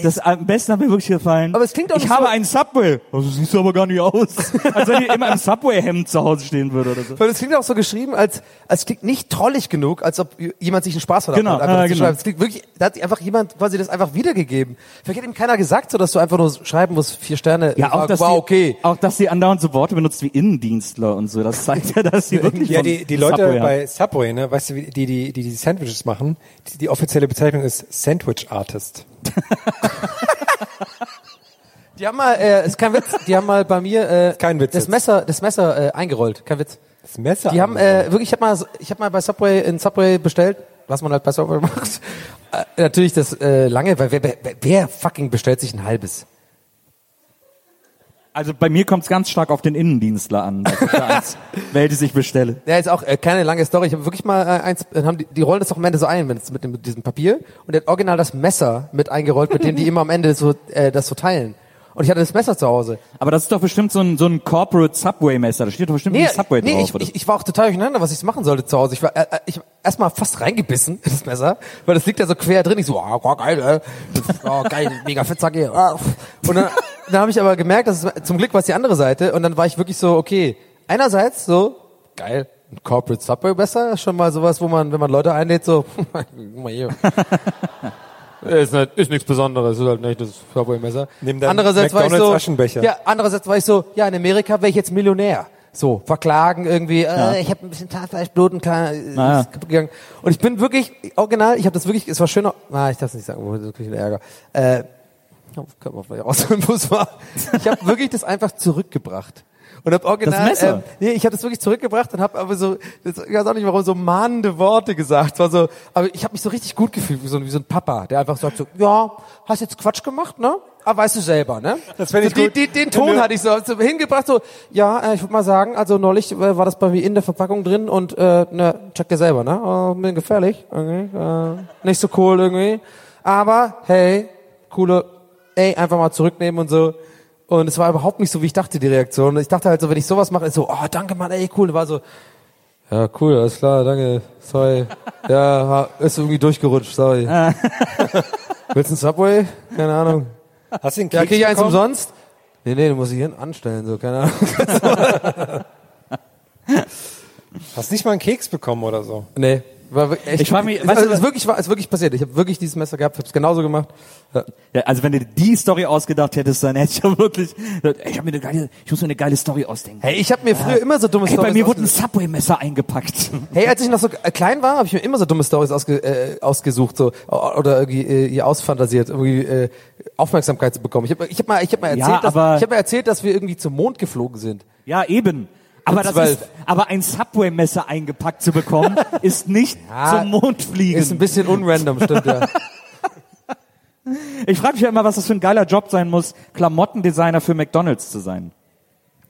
Speaker 6: Das am besten hat mir wirklich gefallen.
Speaker 5: Aber es klingt auch
Speaker 6: Ich habe
Speaker 5: so-
Speaker 6: einen Subway. Also siehst du aber gar nicht aus. Als wenn ich immer im Subway-Hemd zu Hause stehen würde oder so.
Speaker 5: Weil es klingt auch so geschrieben, als, als klingt nicht trollig genug, als ob jemand sich einen Spaß verdacht
Speaker 6: Genau,
Speaker 5: hat. einfach zu
Speaker 6: genau.
Speaker 5: schreiben. Es klingt wirklich, da hat einfach jemand quasi das einfach wiedergegeben. Vielleicht hat ihm keiner gesagt, so dass du einfach nur schreiben musst, vier Sterne.
Speaker 6: Ja, auch
Speaker 5: war,
Speaker 6: dass,
Speaker 5: war
Speaker 6: die,
Speaker 5: okay.
Speaker 6: auch dass sie andauernd so Worte benutzt wie Innendienstler und so. Das zeigt ja, dass sie wirklich
Speaker 7: Ja, die, die Leute
Speaker 6: Subway
Speaker 7: bei Subway, ne, weißt du, die, die, die, die Sandwiches machen, die, die offizielle Bezeichnung ist Sandwich Artist.
Speaker 5: Die haben mal, äh, ist kein Witz, die haben mal bei mir äh,
Speaker 7: Kein Witz
Speaker 5: das
Speaker 7: jetzt.
Speaker 5: Messer, das Messer äh, eingerollt. Kein Witz.
Speaker 7: Das Messer.
Speaker 5: Die haben äh, wirklich, ich habe mal, ich habe mal bei Subway in Subway bestellt, was man halt bei Subway macht. Äh, natürlich das äh, lange, weil wer, wer, wer fucking bestellt sich ein halbes?
Speaker 6: Also bei mir kommt es ganz stark auf den Innendienstler an, was ich da als Welt sich bestelle.
Speaker 5: Ja, ist auch äh, keine lange Story. Ich habe wirklich mal äh, eins, äh, haben die, die rollen das doch am Ende so ein, wenn es mit, dem, mit diesem Papier und der hat original das Messer mit eingerollt, mit dem die immer am Ende so äh, das so teilen. Und ich hatte das Messer zu Hause.
Speaker 6: Aber das ist doch bestimmt so ein, so ein Corporate Subway-Messer. Da steht doch bestimmt
Speaker 5: Nee,
Speaker 6: ein Subway
Speaker 5: nee
Speaker 6: drauf.
Speaker 5: ich,
Speaker 6: oder?
Speaker 5: ich, ich war auch total durcheinander, was ich machen sollte zu Hause. Ich war äh, äh, ich erstmal fast reingebissen in das Messer, weil das liegt ja so quer drin. Ich so, ah, oh, geil, äh. oh, geil, mega Fettsack hier. Ah. Und dann, dann habe ich aber gemerkt, dass es, zum Glück war es die andere Seite und dann war ich wirklich so, okay, einerseits so, geil, ein Corporate Subway besser, schon mal sowas, wo man, wenn man Leute einlädt, so, guck mal hier. Ist, nicht, ist nichts Besonderes, ist halt nicht das
Speaker 7: deinen
Speaker 5: Andererseits war ich
Speaker 7: McDonald's
Speaker 5: so, ja, andererseits war ich so, ja, in Amerika wäre ich jetzt Millionär. So, verklagen irgendwie, äh, ich habe ein bisschen äh,
Speaker 6: Naja.
Speaker 5: ist kaputt gegangen. Und ich bin wirklich, original, ich habe das wirklich, es war schön, ah, ich darf es nicht sagen, das ist wirklich ein Ärger. Äh, oh, können wir vielleicht ausholen, wo es war. Ich habe wirklich das einfach zurückgebracht. Und hab original,
Speaker 6: Das Messer?
Speaker 5: Ähm, nee, ich habe das wirklich zurückgebracht und habe aber so, das, ich weiß auch nicht warum, so mahnende Worte gesagt. Es War so, aber ich habe mich so richtig gut gefühlt, wie so, wie so ein Papa, der einfach sagt so, ja, hast jetzt Quatsch gemacht, ne? Aber weißt du selber, ne?
Speaker 7: Das fänd ich
Speaker 5: so, die,
Speaker 7: gut.
Speaker 5: die, den
Speaker 7: Wenn
Speaker 5: Ton hatte ich so, so hingebracht, so, ja, äh, ich würde mal sagen, also neulich äh, war das bei mir in der Verpackung drin und, äh, ne, check dir selber, ne? Oh, ein bisschen gefährlich, irgendwie, äh, nicht so cool irgendwie. Aber, hey, coole, ey, einfach mal zurücknehmen und so. Und es war überhaupt nicht so, wie ich dachte, die Reaktion. Ich dachte halt so, wenn ich sowas mache, ist so, oh, danke, Mann, ey, cool. Und war so, ja, cool, alles klar, danke, sorry. Ja, ist irgendwie durchgerutscht, sorry. Willst du ein Subway? Keine Ahnung.
Speaker 7: Hast du den
Speaker 5: Ja,
Speaker 7: Keks
Speaker 5: krieg ich eins
Speaker 7: bekommen?
Speaker 5: umsonst? Nee, nee, du musst dich hinten anstellen, so, keine Ahnung.
Speaker 7: Hast nicht mal einen Keks bekommen oder so?
Speaker 5: Nee. War echt,
Speaker 6: Ich frag mich,
Speaker 5: es,
Speaker 6: weißt
Speaker 5: also,
Speaker 6: du,
Speaker 5: es ist wirklich, war, es ist wirklich passiert. Ich habe wirklich dieses Messer gehabt, habe es genauso gemacht. Ja.
Speaker 6: Ja, also wenn du die Story ausgedacht hättest, dann hätte ich ja wirklich, ich, hab mir eine geile, ich muss mir eine geile Story ausdenken.
Speaker 5: Hey, ich habe mir früher immer so dumme
Speaker 6: Ey, bei
Speaker 5: Storys
Speaker 6: mir wurde ein Subway-Messer eingepackt.
Speaker 5: Hey, als ich noch so äh, klein war, habe ich mir immer so dumme Stories ausge, äh, ausgesucht so oder irgendwie äh, ausfantasiert, irgendwie äh, Aufmerksamkeit zu bekommen. Ich habe ich hab mal ich habe mal erzählt,
Speaker 6: Ja,
Speaker 5: dass, ich habe mal erzählt, dass wir irgendwie zum Mond geflogen sind.
Speaker 6: Ja, eben. Aber das ist, aber ein Subway-Messer eingepackt zu bekommen, ist nicht
Speaker 5: Ja,
Speaker 6: zum Mond fliegen.
Speaker 5: Ist ein bisschen unrandom, stimmt ja.
Speaker 6: Ich frage mich ja immer, was das für ein geiler Job sein muss, Klamottendesigner für McDonalds zu sein.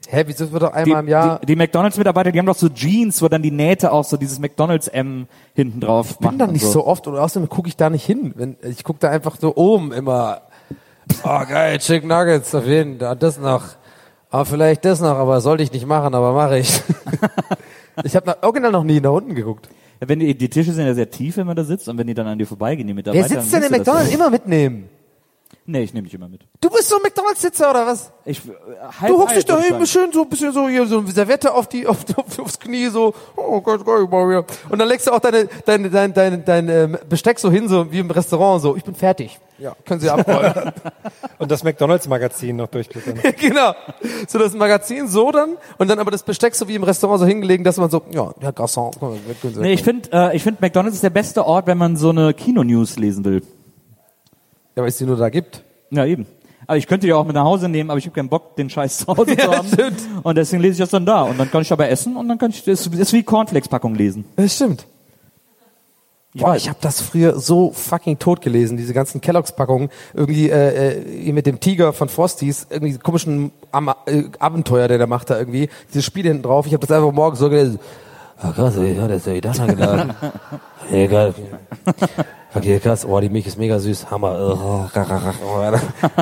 Speaker 5: Hä, wieso wird doch
Speaker 6: Die,
Speaker 5: einmal im Jahr
Speaker 6: die, die McDonalds-Mitarbeiter, die haben doch so Jeans, wo dann die Nähte auch so dieses McDonalds-M hinten drauf
Speaker 5: Ich bin da nicht so. oft und außerdem gucke ich da nicht hin. Wenn, ich gucke da einfach so oben immer. Oh geil, Chicken Nuggets, auf jeden Fall. Das noch. Aber vielleicht das noch, aber sollte ich nicht machen, aber mache ich. ich habe original noch nie nach unten geguckt.
Speaker 6: Ja, wenn die, die Tische sind ja sehr tief, wenn man da sitzt, und wenn die dann an dir vorbeigehen, die Mitarbeiter.
Speaker 5: Wer sitzt denn in McDonalds? Immer mitnehmen.
Speaker 6: Nee, ich nehme mich immer mit.
Speaker 5: Du bist so ein McDonalds-Sitzer oder was?
Speaker 6: Ich, äh, halb,
Speaker 5: Du hockst dich da
Speaker 6: ich
Speaker 5: eben schön so ein bisschen so hier so eine Serviette auf die auf, auf, aufs Knie so oh Gott, Gott, mal wieder. und dann legst du auch deine dein dein dein, dein ähm, Besteck so hin so wie im Restaurant so ich bin fertig. Ja, können Sie abrollen.
Speaker 7: Und das McDonalds-Magazin noch durchblättern.
Speaker 5: genau. So das Magazin so dann und dann aber das Besteck so wie im Restaurant so hingelegen, dass man so ja, Herr Garçon, komm, können Sie
Speaker 6: Nee, ich finde, äh, ich finde McDonalds ist der beste Ort, wenn man so eine Kino-News lesen will.
Speaker 5: Ja, weil es die nur da gibt.
Speaker 6: Ja, eben. Aber ich könnte die auch mit nach Hause nehmen, aber ich habe keinen Bock, den Scheiß zu Hause zu haben.
Speaker 5: stimmt.
Speaker 6: Und deswegen lese ich das dann da. Und dann kann ich dabei essen und dann kann ich, das ist wie Cornflakes-Packung lesen.
Speaker 5: Das stimmt. Boah, ich habe das früher so fucking tot gelesen, diese ganzen Kelloggs-Packungen, irgendwie äh, äh, mit dem Tiger von Frosties, irgendwie diese komischen Am äh, Abenteuer, der da macht da irgendwie, dieses Spiel hinten drauf. Ich habe das einfach morgens so gelesen. Ah, krass, ey, ja, das ist ja das angeladen. Egal. Okay, krass. Oh, die Milch ist mega süß. Hammer.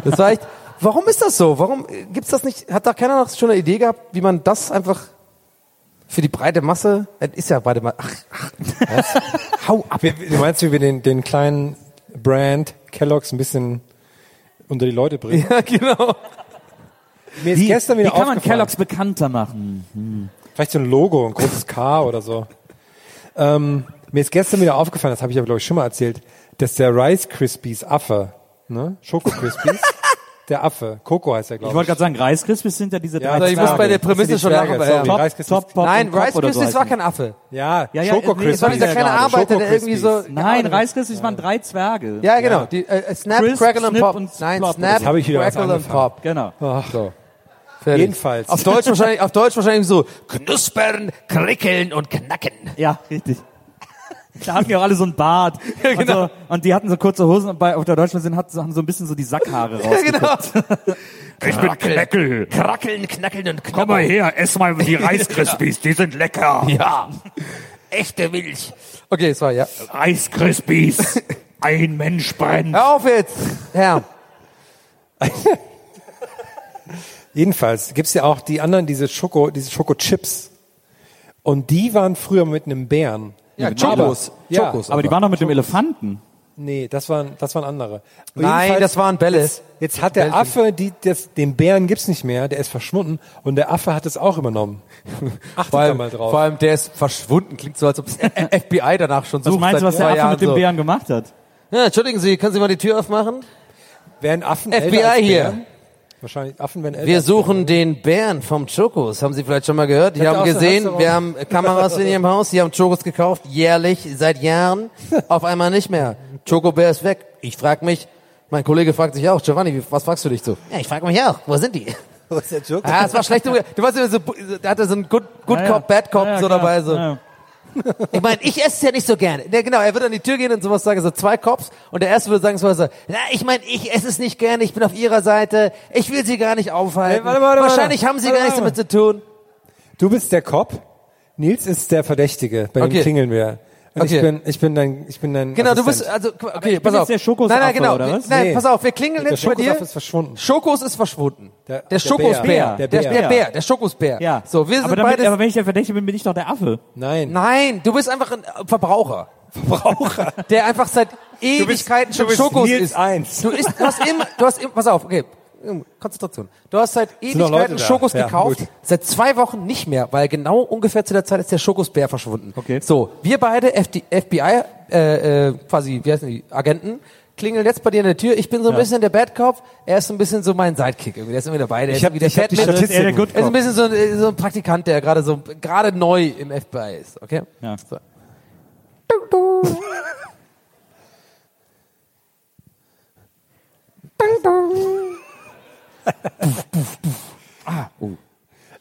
Speaker 5: Das war echt. Warum ist das so? Warum äh, gibt's das nicht? Hat da keiner noch schon eine Idee gehabt, wie man das einfach für die breite Masse? Es ist ja breite Masse. Ach, ach, was? Hau ab.
Speaker 7: Wie- Du meinst, wie wir den, den kleinen Brand Kellogg's ein bisschen unter die Leute bringen.
Speaker 5: Ja, genau.
Speaker 7: Mir ist
Speaker 6: Wie,
Speaker 7: gestern
Speaker 6: wie
Speaker 7: wieder
Speaker 6: kann man. Kellogg's bekannter machen?
Speaker 7: Vielleicht so ein Logo, ein großes K oder so. Ähm, mir ist gestern wieder aufgefallen, das habe ich aber glaube ich schon mal erzählt, dass der Rice Krispies Affe, ne, Schoko Krispies, der Affe, Coco heißt er
Speaker 6: Ich
Speaker 7: glaube
Speaker 6: wollte gerade sagen, Rice Krispies sind ja diese
Speaker 7: Ja,
Speaker 6: drei
Speaker 7: also
Speaker 5: ich muss
Speaker 6: Zwerge.
Speaker 5: bei der Prämisse schon
Speaker 7: Zwerge,
Speaker 5: lachen.
Speaker 7: sorry.
Speaker 5: Ja.
Speaker 7: Rice Krispies.
Speaker 6: Top, Pop
Speaker 5: Nein, Rice
Speaker 6: oder so
Speaker 5: Krispies war kein Affe.
Speaker 7: Ja,
Speaker 6: Ja, ja,
Speaker 7: Schoko
Speaker 6: nee, das war
Speaker 7: Krispies.
Speaker 6: dieser
Speaker 5: kleine. Arbeiter, der irgendwie so...
Speaker 7: Krispies.
Speaker 6: Nein, Rice Krispies waren drei Zwerge.
Speaker 5: Ja, genau. Die, äh, Snap,
Speaker 6: Crisp,
Speaker 5: Crackle und Pop.
Speaker 6: und
Speaker 5: Nein. Snap,
Speaker 7: ich
Speaker 5: Crackle
Speaker 7: angefangen.
Speaker 5: Pop.
Speaker 6: Genau.
Speaker 5: So. Fertig.
Speaker 7: Jedenfalls.
Speaker 5: Auf Deutsch wahrscheinlich, auf Deutsch wahrscheinlich so knuspern, krickeln und knacken.
Speaker 6: Ja, richtig. Da hatten die auch alle so einen Bart.
Speaker 5: Ja, genau.
Speaker 6: und, so, und die hatten so kurze Hosen und bei, auf der Deutschen sind, hat, haben so ein bisschen so die Sackhaare
Speaker 5: Ja,
Speaker 6: rausgeguckt.
Speaker 5: genau.
Speaker 6: Ich bin Kneckel.
Speaker 5: Krackeln, knackeln und knacken.
Speaker 6: Komm mal her, ess mal die Rice Krispies, die sind lecker.
Speaker 5: Ja. Echte Milch. Okay, es war ja.
Speaker 6: Rice Krispies. Ein Mensch brennt.
Speaker 5: Hör auf jetzt, Herr.
Speaker 7: Jedenfalls gibt's ja auch die anderen, diese Schoko, diese Schokochips. Und die waren früher mit einem Bären.
Speaker 5: Ja,
Speaker 7: Aber-
Speaker 5: Chocos.
Speaker 7: Ja,
Speaker 5: Chocos.
Speaker 6: Aber die waren doch mit dem Elefanten.
Speaker 7: Nee, das waren, das waren andere.
Speaker 5: Nein, das waren Bälle.
Speaker 7: Jetzt, jetzt hat der
Speaker 5: Bällchen.
Speaker 7: Affe, die, das, den Bären gibt's nicht mehr, der ist verschwunden und der Affe hat es auch übernommen. Achtet
Speaker 5: Vor
Speaker 7: da
Speaker 5: allem,
Speaker 7: mal drauf.
Speaker 5: vor allem, der ist verschwunden. Klingt so, als ob das FBI danach schon
Speaker 6: Was
Speaker 5: sucht.
Speaker 6: meinst du, was der Affe
Speaker 5: Jahren
Speaker 6: mit dem
Speaker 5: so.
Speaker 6: Bären gemacht hat?
Speaker 5: Ja, entschuldigen Sie, können Sie mal die Tür aufmachen?
Speaker 7: Wären Affen
Speaker 5: FBI
Speaker 7: älter als
Speaker 5: hier.
Speaker 7: Wahrscheinlich Affen älter.
Speaker 5: Wir suchen den Bären vom Chokos. Haben Sie vielleicht schon mal gehört? Die haben gesehen, wir haben Kameras in ihrem Haus, die haben Chokos gekauft, jährlich, seit Jahren. Auf einmal nicht mehr. Chocobär ist weg. Ich frag mich, mein Kollege fragt sich auch, Giovanni, was fragst du dich so? Ja, ich frage mich auch, wo sind die?
Speaker 7: Wo ist der Joke?
Speaker 5: Ah, es war schlecht. Du weißt, so, der hatte so einen Good, good
Speaker 6: Ja.
Speaker 5: Cop, Bad Cop
Speaker 6: Ja, ja,
Speaker 5: so
Speaker 6: klar.
Speaker 5: dabei. So.
Speaker 6: Ja, ja.
Speaker 5: Ich meine, ich esse es ja nicht so gerne. Ja, genau, er würde an die Tür gehen und sowas sagen, so zwei Cops. Und der erste würde sagen so, so na, ich meine, ich esse es nicht gerne, ich bin auf ihrer Seite, ich will sie gar nicht aufhalten.
Speaker 7: Hey, warte, warte, warte.
Speaker 5: Wahrscheinlich haben sie
Speaker 7: Warte,
Speaker 5: gar nichts
Speaker 7: warte.
Speaker 5: damit zu tun.
Speaker 7: Du bist der Cop, Nils ist der Verdächtige, bei
Speaker 5: Okay.
Speaker 7: dem klingeln wir.
Speaker 5: Okay.
Speaker 7: ich bin, ich bin dein, ich bin dein
Speaker 5: Genau, du
Speaker 7: Assistent.
Speaker 5: bist, also, okay,
Speaker 6: ich bin
Speaker 5: pass
Speaker 6: jetzt
Speaker 5: auf.
Speaker 6: der Schokosaffe,
Speaker 5: nein, nein, genau.
Speaker 6: oder was?
Speaker 5: Nein,
Speaker 7: Nee.
Speaker 5: pass auf, wir klingeln
Speaker 7: Der
Speaker 5: jetzt bei dir.
Speaker 7: Schokosaffe ist verschwunden.
Speaker 5: Schokos ist verschwunden.
Speaker 7: Der-
Speaker 5: Der,
Speaker 7: der
Speaker 5: Schokosbär.
Speaker 7: Bär.
Speaker 5: Der,
Speaker 7: Der
Speaker 5: der,
Speaker 7: Bär.
Speaker 5: Der Schokosbär.
Speaker 6: Ja.
Speaker 5: So, wir sind
Speaker 6: aber, damit,
Speaker 5: beides,
Speaker 6: aber wenn ich der Verdächtige bin, bin ich doch der Affe.
Speaker 7: Nein.
Speaker 5: nein, du bist einfach ein Verbraucher.
Speaker 7: Verbraucher.
Speaker 5: Der einfach seit Ewigkeiten
Speaker 7: du
Speaker 5: schon
Speaker 7: bist
Speaker 5: Schokos
Speaker 7: Nils
Speaker 5: isst.
Speaker 7: eins.
Speaker 5: Du isst, du hast immer, du hast immer, pass auf, okay. Konzentration. Du hast seit Ewigkeiten? Schokos
Speaker 7: Ja,
Speaker 5: gekauft,
Speaker 7: gut.
Speaker 5: seit zwei Wochen nicht mehr, weil genau ungefähr zu der Zeit ist der Schokosbär verschwunden.
Speaker 6: Okay.
Speaker 5: So, wir beide, FD, FBI, äh, äh, quasi, wie heißen die, Agenten, klingeln jetzt bei dir an der Tür. Ich bin so ein
Speaker 6: Ja.
Speaker 5: bisschen der Bad Cop, er ist so ein bisschen so mein Sidekick. Irgendwie. Der ist immer dabei, der
Speaker 7: Ich
Speaker 5: ist
Speaker 7: hab-
Speaker 5: der
Speaker 7: ich die
Speaker 6: ist eher der. Good
Speaker 5: Er ist ein bisschen so, ein- so ein Praktikant, der gerade so, gerade neu im FBI ist, okay?
Speaker 6: Ja.
Speaker 5: So.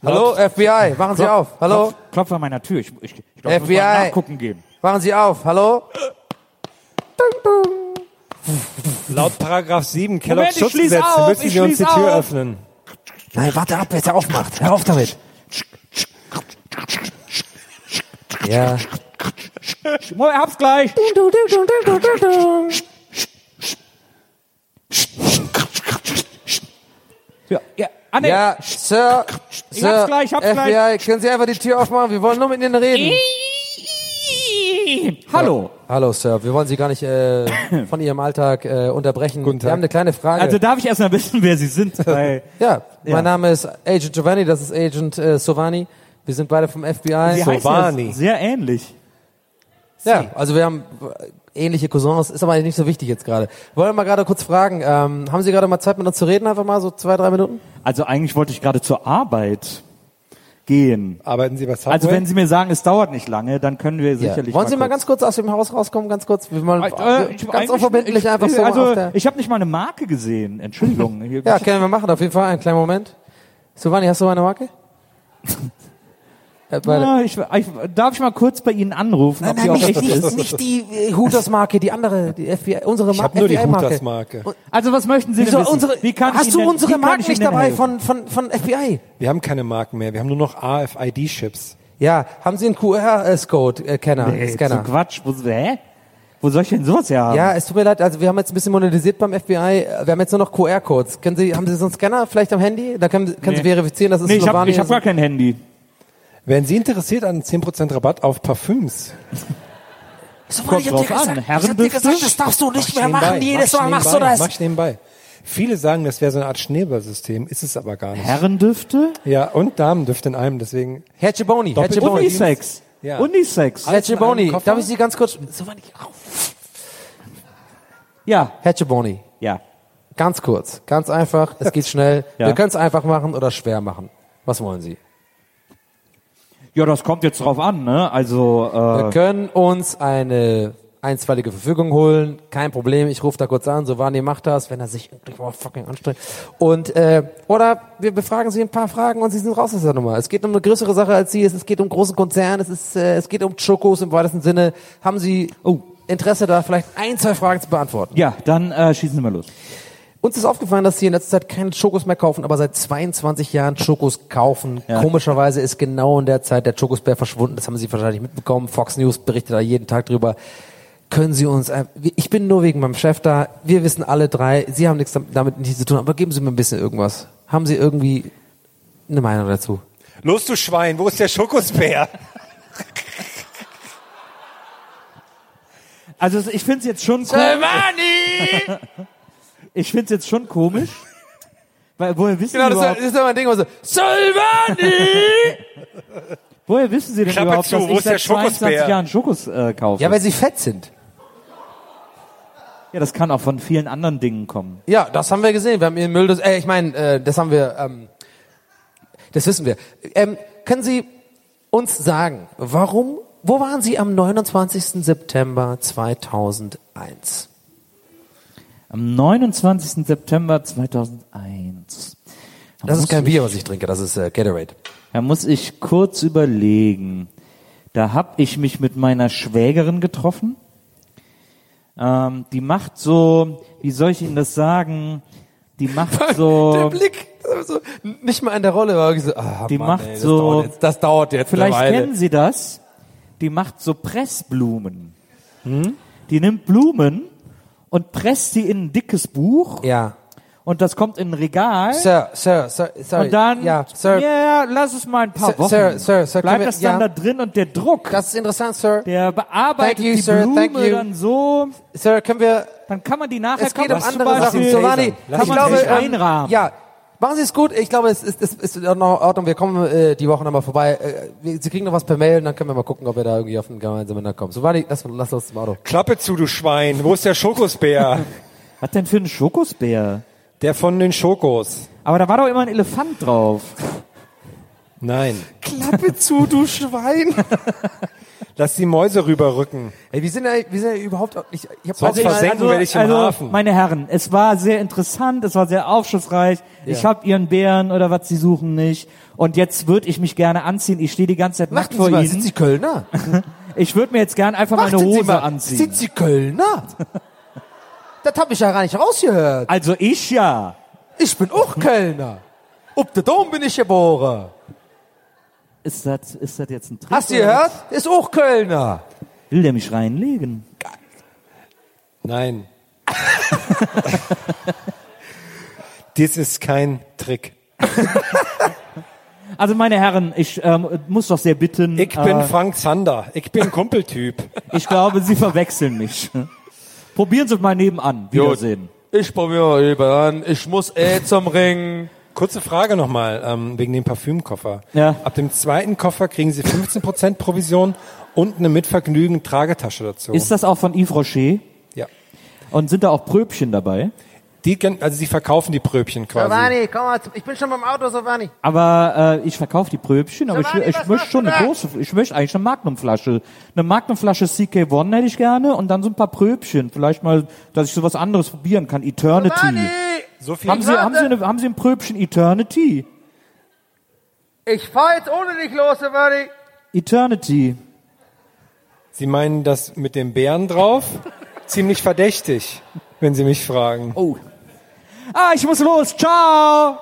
Speaker 5: Hallo, FBI, machen Sie auf. Hallo,
Speaker 6: Klopf, klopf an meiner Tür. Ich, ich, ich glaube, ich muss
Speaker 5: FBI.
Speaker 6: mal nachgucken gehen.
Speaker 5: machen Sie auf. Hallo?
Speaker 7: Laut Paragraph 7
Speaker 6: Moment,
Speaker 7: Kellogg's
Speaker 6: ich schließ
Speaker 7: Schutzgesetz
Speaker 6: auf,
Speaker 7: müssen Sie uns die Tür
Speaker 6: auf.
Speaker 7: öffnen.
Speaker 5: Nein, warte ab, wer es aufmacht. Hör auf damit. Ja.
Speaker 6: Ich hab's gleich. Ja, ja. Ah, nee.
Speaker 5: Ja, Sir,
Speaker 6: Ich
Speaker 5: Sir,
Speaker 6: hab's gleich, ich hab's
Speaker 5: FBI,
Speaker 6: gleich.
Speaker 5: können Sie einfach die Tür aufmachen? Wir wollen nur mit Ihnen reden.
Speaker 6: Hallo.
Speaker 5: Hallo, Sir, wir wollen Sie gar nicht äh, von Ihrem Alltag äh, unterbrechen.
Speaker 7: Guten Tag.
Speaker 5: Wir haben eine kleine Frage.
Speaker 6: Also darf ich erstmal wissen, wer Sie sind? Weil
Speaker 5: ja,
Speaker 6: Ja.
Speaker 5: mein Name ist Agent Giovanni, das ist Agent äh, Sovani. Wir sind beide vom FBI.
Speaker 6: Sie
Speaker 7: Sovani.
Speaker 6: ja sehr ähnlich.
Speaker 5: Ja, also wir haben ähnliche Cousins, ist aber nicht so wichtig jetzt gerade. Wollen wir mal gerade kurz fragen, ähm, haben Sie gerade mal Zeit mit uns zu reden, einfach mal so zwei, drei Minuten?
Speaker 6: Also eigentlich wollte ich gerade zur Arbeit gehen.
Speaker 7: Arbeiten Sie bei Subway?
Speaker 6: Also wenn Sie mir sagen, es dauert nicht lange, dann können wir sicherlich.
Speaker 5: Wollen Sie mal
Speaker 6: kurz-
Speaker 5: ganz kurz aus dem Haus rauskommen, ganz kurz? Wir wollen
Speaker 6: Äh,
Speaker 5: äh,
Speaker 6: ich-
Speaker 5: ganz
Speaker 6: eigentlich-
Speaker 5: unverbindlich
Speaker 6: ich,
Speaker 5: einfach so
Speaker 6: Also ich habe nicht mal eine Marke gesehen. Entschuldigung.
Speaker 5: Ja, können wir machen, auf jeden Fall. Einen kleinen Moment. Sovani, hast du eine Marke? Äh, beide.
Speaker 6: Ah, ich, ich, darf ich mal kurz bei Ihnen anrufen, ob die auch echt ist?
Speaker 5: nicht die äh, Hooters-Marke, die andere, die FBI, unsere
Speaker 7: ich
Speaker 5: Ma
Speaker 7: habe nur die. Hutas-Marke.
Speaker 6: Also was möchten Sie
Speaker 5: Wieso,
Speaker 6: denn wissen?
Speaker 5: unsere,
Speaker 6: Wie kann ich
Speaker 5: hast
Speaker 6: Ihnen
Speaker 5: du
Speaker 6: denn-
Speaker 5: unsere Marken
Speaker 6: ich
Speaker 5: nicht dabei
Speaker 6: helfen?
Speaker 5: von, von, von FBI?
Speaker 7: Wir haben keine Marken mehr, wir haben nur noch AFID-Chips.
Speaker 5: Ja, haben Sie einen QR-Code-Scanner?
Speaker 6: Nee, so
Speaker 5: Scanner?
Speaker 6: Quatsch. Wo, hä? Wo soll ich denn sowas her haben?
Speaker 5: Ja, es tut mir leid, also wir haben jetzt ein bisschen modernisiert beim FBI. Wir haben jetzt nur noch QR-Codes. Können Sie, haben Sie so einen Scanner vielleicht am Handy? Da können, können Sie
Speaker 6: Nee.
Speaker 5: verifizieren, dass es
Speaker 6: nee, ich habe
Speaker 5: Slovani
Speaker 6: ich hab
Speaker 5: ist.
Speaker 6: gar kein Handy.
Speaker 7: Wären Sie interessiert an 10% Rabatt auf Parfüms?
Speaker 5: So,
Speaker 6: Kommt
Speaker 5: ich hab dir
Speaker 6: drauf an.
Speaker 5: gesagt, ich hab dir
Speaker 6: Herrendüfte?
Speaker 5: gesagt, das darfst du nicht mehr
Speaker 7: Nebenbei,
Speaker 5: machen. Jedes
Speaker 7: mach
Speaker 5: Mal
Speaker 7: ich
Speaker 5: machst du
Speaker 7: nebenbei,
Speaker 5: das.
Speaker 7: Mach ich nebenbei. Viele sagen, das wäre so eine Art Schneeballsystem, ist es aber gar nicht.
Speaker 6: Herrendüfte?
Speaker 7: Ja, und Damendüfte in einem, deswegen.
Speaker 5: Herr Ciboni, Herr
Speaker 7: Doppelt-
Speaker 5: Ciboni.
Speaker 6: Unisex.
Speaker 7: Ja.
Speaker 6: Unisex.
Speaker 5: Herr Ciboni,
Speaker 7: einem Koffer?
Speaker 5: darf ich Sie ganz kurz... So war nicht
Speaker 6: Ja,
Speaker 5: Herr Ciboni,
Speaker 6: ja.
Speaker 5: ganz kurz, ganz einfach, es geht schnell.
Speaker 6: Ja.
Speaker 5: Wir können es einfach machen oder schwer machen. Was wollen Sie?
Speaker 6: Ja, das kommt jetzt drauf an, ne? Also,
Speaker 5: Wir
Speaker 6: äh,
Speaker 5: können uns eine einstweilige Verfügung holen, kein Problem. Ich rufe da kurz an, Sovani macht das, wenn er sich endlich mal fucking anstrengt. Und äh, oder wir befragen Sie ein paar Fragen und Sie sind raus aus der Nummer. Es geht um eine größere Sache als Sie. Es, es geht um großen Konzern. Es ist äh, es geht um Chokos im weitesten Sinne. Haben Sie oh, Interesse da vielleicht ein zwei Fragen zu beantworten?
Speaker 6: ja, dann äh, schießen Sie mal los.
Speaker 5: Uns ist aufgefallen, dass Sie in letzter Zeit keine Chokos mehr kaufen, aber seit 22 Jahren Chokos kaufen.
Speaker 6: Ja.
Speaker 5: Komischerweise ist genau in der Zeit der Chokosbär verschwunden. Das haben Sie wahrscheinlich mitbekommen. Fox News berichtet da jeden Tag drüber. Können Sie uns, ich bin nur wegen meinem Chef da. Wir wissen alle drei, Sie haben nichts damit- nichts zu tun, aber geben Sie mir ein bisschen irgendwas. Haben Sie irgendwie eine Meinung dazu?
Speaker 7: Los, du Schwein, wo ist der Schokosbär?
Speaker 6: Also ich finde es jetzt schon komisch. Ich finde es jetzt schon komisch. Weil, woher wissen
Speaker 5: Genau,
Speaker 6: Sie
Speaker 5: das
Speaker 6: überhaupt,
Speaker 5: ist, das ist immer ein Ding, wo so, Silvani!
Speaker 6: woher wissen Sie denn
Speaker 7: Klappe
Speaker 6: überhaupt,
Speaker 7: zu,
Speaker 6: dass
Speaker 7: wo
Speaker 6: ich seit 22
Speaker 7: Schokosbär?
Speaker 6: Jahren Schokos äh, kaufe?
Speaker 5: ja, weil Sie fett sind.
Speaker 6: ja, das kann auch von vielen anderen Dingen kommen.
Speaker 5: Ja, das haben wir gesehen. Wir haben Ihren Müll, das, äh, ich meine, äh, das haben wir, ähm, das wissen wir. Ähm, können Sie uns sagen, warum, wo waren Sie am 29. September 2001?
Speaker 6: Am 29. September 2001. Da
Speaker 5: Das ist kein Bier, was ich trinke, das ist äh, Gatorade.
Speaker 6: Da muss ich kurz überlegen. Da hab ich mich mit meiner Schwägerin getroffen. Ähm, die macht so, wie soll ich Ihnen das sagen? Die macht
Speaker 5: Der
Speaker 6: so,
Speaker 5: Blick, so, nicht mal in der Rolle, wirklich so, ah,
Speaker 6: Die
Speaker 5: Mann,
Speaker 6: macht
Speaker 5: ey, das
Speaker 6: so-
Speaker 5: dauert jetzt, das dauert jetzt
Speaker 6: vielleicht kennen Sie das. Die macht so Pressblumen.
Speaker 5: Hm?
Speaker 6: Die nimmt Blumen und presst die in ein dickes Buch
Speaker 5: Ja.
Speaker 6: und das kommt in ein Regal.
Speaker 5: Sir, Sir, Sir, sorry.
Speaker 6: Und dann,
Speaker 5: ja, Sir,
Speaker 6: ja, lass es mal ein paar
Speaker 5: Sir,
Speaker 6: Wochen.
Speaker 5: Sir, Sir, Sir,
Speaker 6: Bleibt das dann
Speaker 5: ja.
Speaker 6: da drin und der Druck,
Speaker 5: das ist interessant, Sir.
Speaker 6: der bearbeitet
Speaker 5: you,
Speaker 6: die
Speaker 5: sir,
Speaker 6: Blume dann so,
Speaker 5: Sir, können wir,
Speaker 6: dann kann man die nachher
Speaker 5: es geht um andere Sachen. Giovanni,
Speaker 6: kann man
Speaker 5: glaube, ähm,
Speaker 6: einrahmen.
Speaker 5: ja, machen Sie es gut. Ich glaube, es ist, es ist in Ordnung. Wir kommen äh, die Woche nochmal vorbei. Äh, wir- Sie kriegen noch was per Mail und dann können wir mal gucken, ob wir da irgendwie auf einen gemeinsamen Nenner kommen. Giovanni, lass, lass uns zum Auto.
Speaker 7: Klappe zu, du Schwein, wo ist der Schokosbär?
Speaker 6: Was denn für ein Schokosbär?
Speaker 7: der von den Schokos.
Speaker 6: Aber da war doch immer ein Elefant drauf.
Speaker 7: Nein.
Speaker 5: Klappe zu, du Schwein.
Speaker 7: Lass die Mäuse rüberrücken.
Speaker 5: Ey, wir sind ja, wir sind ja überhaupt nicht, ich hab
Speaker 7: Sonst versenken werde ich im
Speaker 6: also
Speaker 7: Hafen.
Speaker 6: meine Herren, es war sehr interessant, es war sehr aufschlussreich. Ich habe Ihren Bären oder was Sie suchen nicht. Und jetzt würde ich mich gerne anziehen. Ich stehe die ganze Zeit nackt
Speaker 5: Warten
Speaker 6: vor
Speaker 5: Sie mal,
Speaker 6: Ihnen.
Speaker 5: sind Sie Kölner?
Speaker 6: Ich würde mir jetzt gerne einfach meine
Speaker 5: Warten Sie
Speaker 6: Hose
Speaker 5: mal,
Speaker 6: anziehen.
Speaker 5: Sind Sie Kölner? das hab ich ja gar nicht rausgehört.
Speaker 6: Also ich ja.
Speaker 5: Ich bin auch Kölner. Ob der Dom bin ich geboren.
Speaker 6: Ist das, ist das jetzt ein Trick?
Speaker 5: Hast du gehört? Ist auch Kölner.
Speaker 6: Will der mich reinlegen?
Speaker 7: Nein. Dies ist kein Trick.
Speaker 6: Also meine Herren, ich ähm, muss doch sehr bitten.
Speaker 7: Ich bin
Speaker 6: äh,
Speaker 7: Frank Zander. Ich bin Kumpeltyp.
Speaker 6: ich glaube, Sie verwechseln mich. Probieren Sie es mal nebenan. Wiedersehen.
Speaker 5: Ich probiere eben an. Ich muss eh zum Ring.
Speaker 7: Kurze Frage nochmal, ähm, wegen dem Parfümkoffer.
Speaker 6: Ja.
Speaker 7: Ab dem zweiten Koffer kriegen Sie 15% Provision und eine Mitvergnügen Tragetasche dazu.
Speaker 6: Ist das auch von Yves Rocher?
Speaker 7: ja.
Speaker 6: Und sind da auch Pröbchen dabei?
Speaker 7: Die, also Sie verkaufen die Pröbchen quasi.
Speaker 5: Giovanni, komm mal, ich bin schon beim Auto, Giovanni.
Speaker 6: Aber äh, ich verkaufe die Pröbchen, aber ich,
Speaker 5: Giovanni,
Speaker 6: ich
Speaker 5: was
Speaker 6: möchte schon eine
Speaker 5: da?
Speaker 6: große, ich möchte eigentlich eine Magnumflasche. Eine Magnumflasche CK1 hätte ich gerne und dann so ein paar Pröbchen. Vielleicht mal, dass ich sowas anderes probieren kann. Eternity.
Speaker 7: So viel
Speaker 6: Haben Sie, haben, Sie eine, haben Sie ein Pröbchen Eternity?
Speaker 5: Ich fahr jetzt ohne dich los, Giovanni.
Speaker 6: Eternity.
Speaker 7: Sie meinen das mit dem Bären drauf? Ziemlich verdächtig, wenn Sie mich fragen.
Speaker 6: Oh. Ah, ich muss los. Ciao.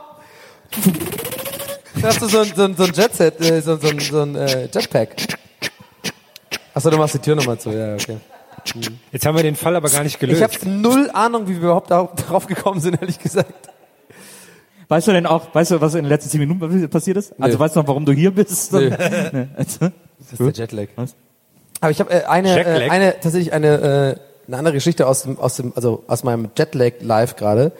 Speaker 5: Da hast du so ein, so ein, so ein Jetset, äh, so, so, ein- so ein äh, Jetpack. Achso, du machst die Tür nochmal zu, ja, okay.
Speaker 7: Jetzt haben wir den Fall aber gar nicht
Speaker 5: Ich
Speaker 7: gelöst.
Speaker 5: habe null Ahnung, wie wir überhaupt da- darauf gekommen sind, ehrlich gesagt.
Speaker 6: Weißt du denn auch, weißt du, was in den letzten zehn Minuten passiert ist? Also weißt du noch, warum du hier bist?
Speaker 5: Nö.
Speaker 6: Nee. Also,
Speaker 5: Das ist der Jetlag.
Speaker 6: Was?
Speaker 5: Aber ich habe äh, eine,
Speaker 7: Jetlag?
Speaker 5: äh, eine tatsächlich eine, äh, eine andere Geschichte aus dem, aus dem, also aus meinem Jetlag Live gerade.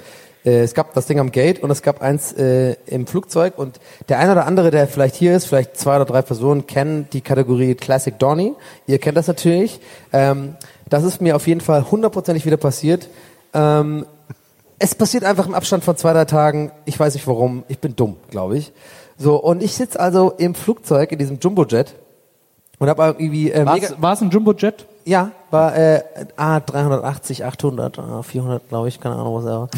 Speaker 5: Äh, es gab das Ding am Gate und es gab eins äh, im Flugzeug und der eine oder andere, der vielleicht hier ist, vielleicht zwei oder drei Personen kennen die Kategorie Classic Donny. Ihr kennt das natürlich. Ähm, das ist mir auf jeden Fall hundertprozentig wieder passiert. Ähm, es passiert einfach im Abstand von zwei, drei Tagen. Ich weiß nicht warum. Ich bin dumm, glaube ich. So, und ich sitze also im Flugzeug, in diesem Jumbojet und habe irgendwie äh,
Speaker 6: War es ein Jumbojet?
Speaker 5: Ja, war äh, A380, 800, A 400, glaube ich, keine Ahnung was er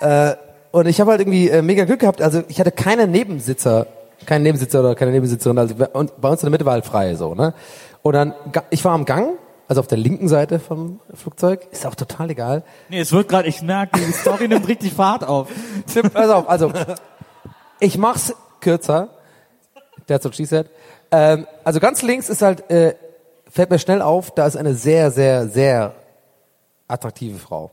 Speaker 5: war. äh, und ich habe halt irgendwie äh, mega Glück gehabt. Also ich hatte keine Nebensitzer, keinen Nebensitzer oder keine Nebensitzerin. Also und bei uns in der Mitte war halt frei so. Ne? Und dann, ich war am Gang, also auf der linken Seite vom Flugzeug, ist auch total egal.
Speaker 6: Nee, es wird gerade, ich merke, die Story nimmt richtig Fahrt auf.
Speaker 5: Tipp, pass auf, also ich mach's kürzer. That's what she said. Ähm, also ganz links ist halt, äh, fällt mir schnell auf, da ist eine sehr, sehr, sehr attraktive Frau.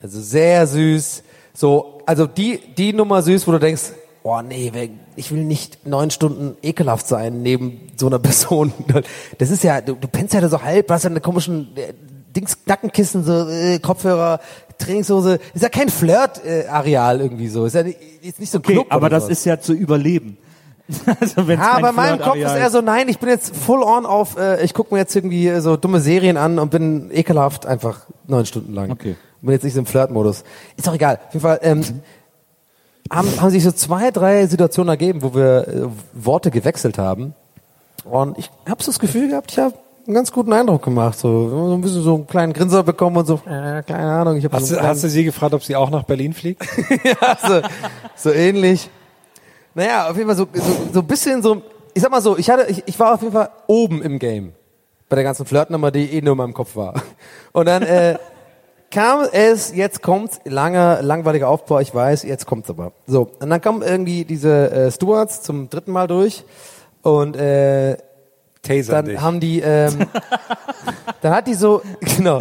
Speaker 5: Also sehr süß. So, also die, die Nummer süß, wo du denkst, oh nee, ich will nicht neun Stunden ekelhaft sein neben so einer Person. Das ist ja, du, du pennst ja so halb, hast ja eine komischen äh, Dings, Nackenkissen, so äh, Kopfhörer, Trainingshose. Ist ja kein Flirt-Areal irgendwie so. Ist ja nicht, ist nicht so ein
Speaker 6: Okay,
Speaker 5: Club
Speaker 6: aber das
Speaker 5: sowas.
Speaker 6: ist ja zu überleben. also
Speaker 5: Ja, aber in meinem Kopf ist eher so, nein, ich bin jetzt full on auf, äh, ich gucke mir jetzt irgendwie äh, so dumme Serien an und bin ekelhaft einfach neun Stunden lang.
Speaker 6: Okay.
Speaker 5: Bin jetzt nicht so im Flirt-Modus. Ist doch egal. Auf jeden Fall ähm, haben, haben sich so zwei, drei Situationen ergeben, wo wir äh, Worte gewechselt haben. Und ich habe so das Gefühl gehabt, ich habe einen ganz guten Eindruck gemacht. So, so ein bisschen so einen kleinen Grinser bekommen und so, äh, keine Ahnung. Ich hab
Speaker 7: Hast
Speaker 5: so
Speaker 7: du, hast du sie gefragt, ob sie auch nach Berlin fliegt?
Speaker 5: ja, so, so ähnlich. Naja, auf jeden Fall so, so, so ein bisschen so, ich sag mal so, ich hatte, ich, ich war auf jeden Fall oben im Game. Bei der ganzen Flirtnummer, die eh nur in meinem Kopf war. Und dann, äh, kam es, jetzt kommt's, langer, langweiliger Aufbau, ich weiß, jetzt kommt's aber. So, und dann kommen irgendwie diese äh, Stewards zum dritten Mal durch und äh,
Speaker 7: Taser
Speaker 5: dann
Speaker 7: dich.
Speaker 5: haben die, ähm, dann hat die so, genau,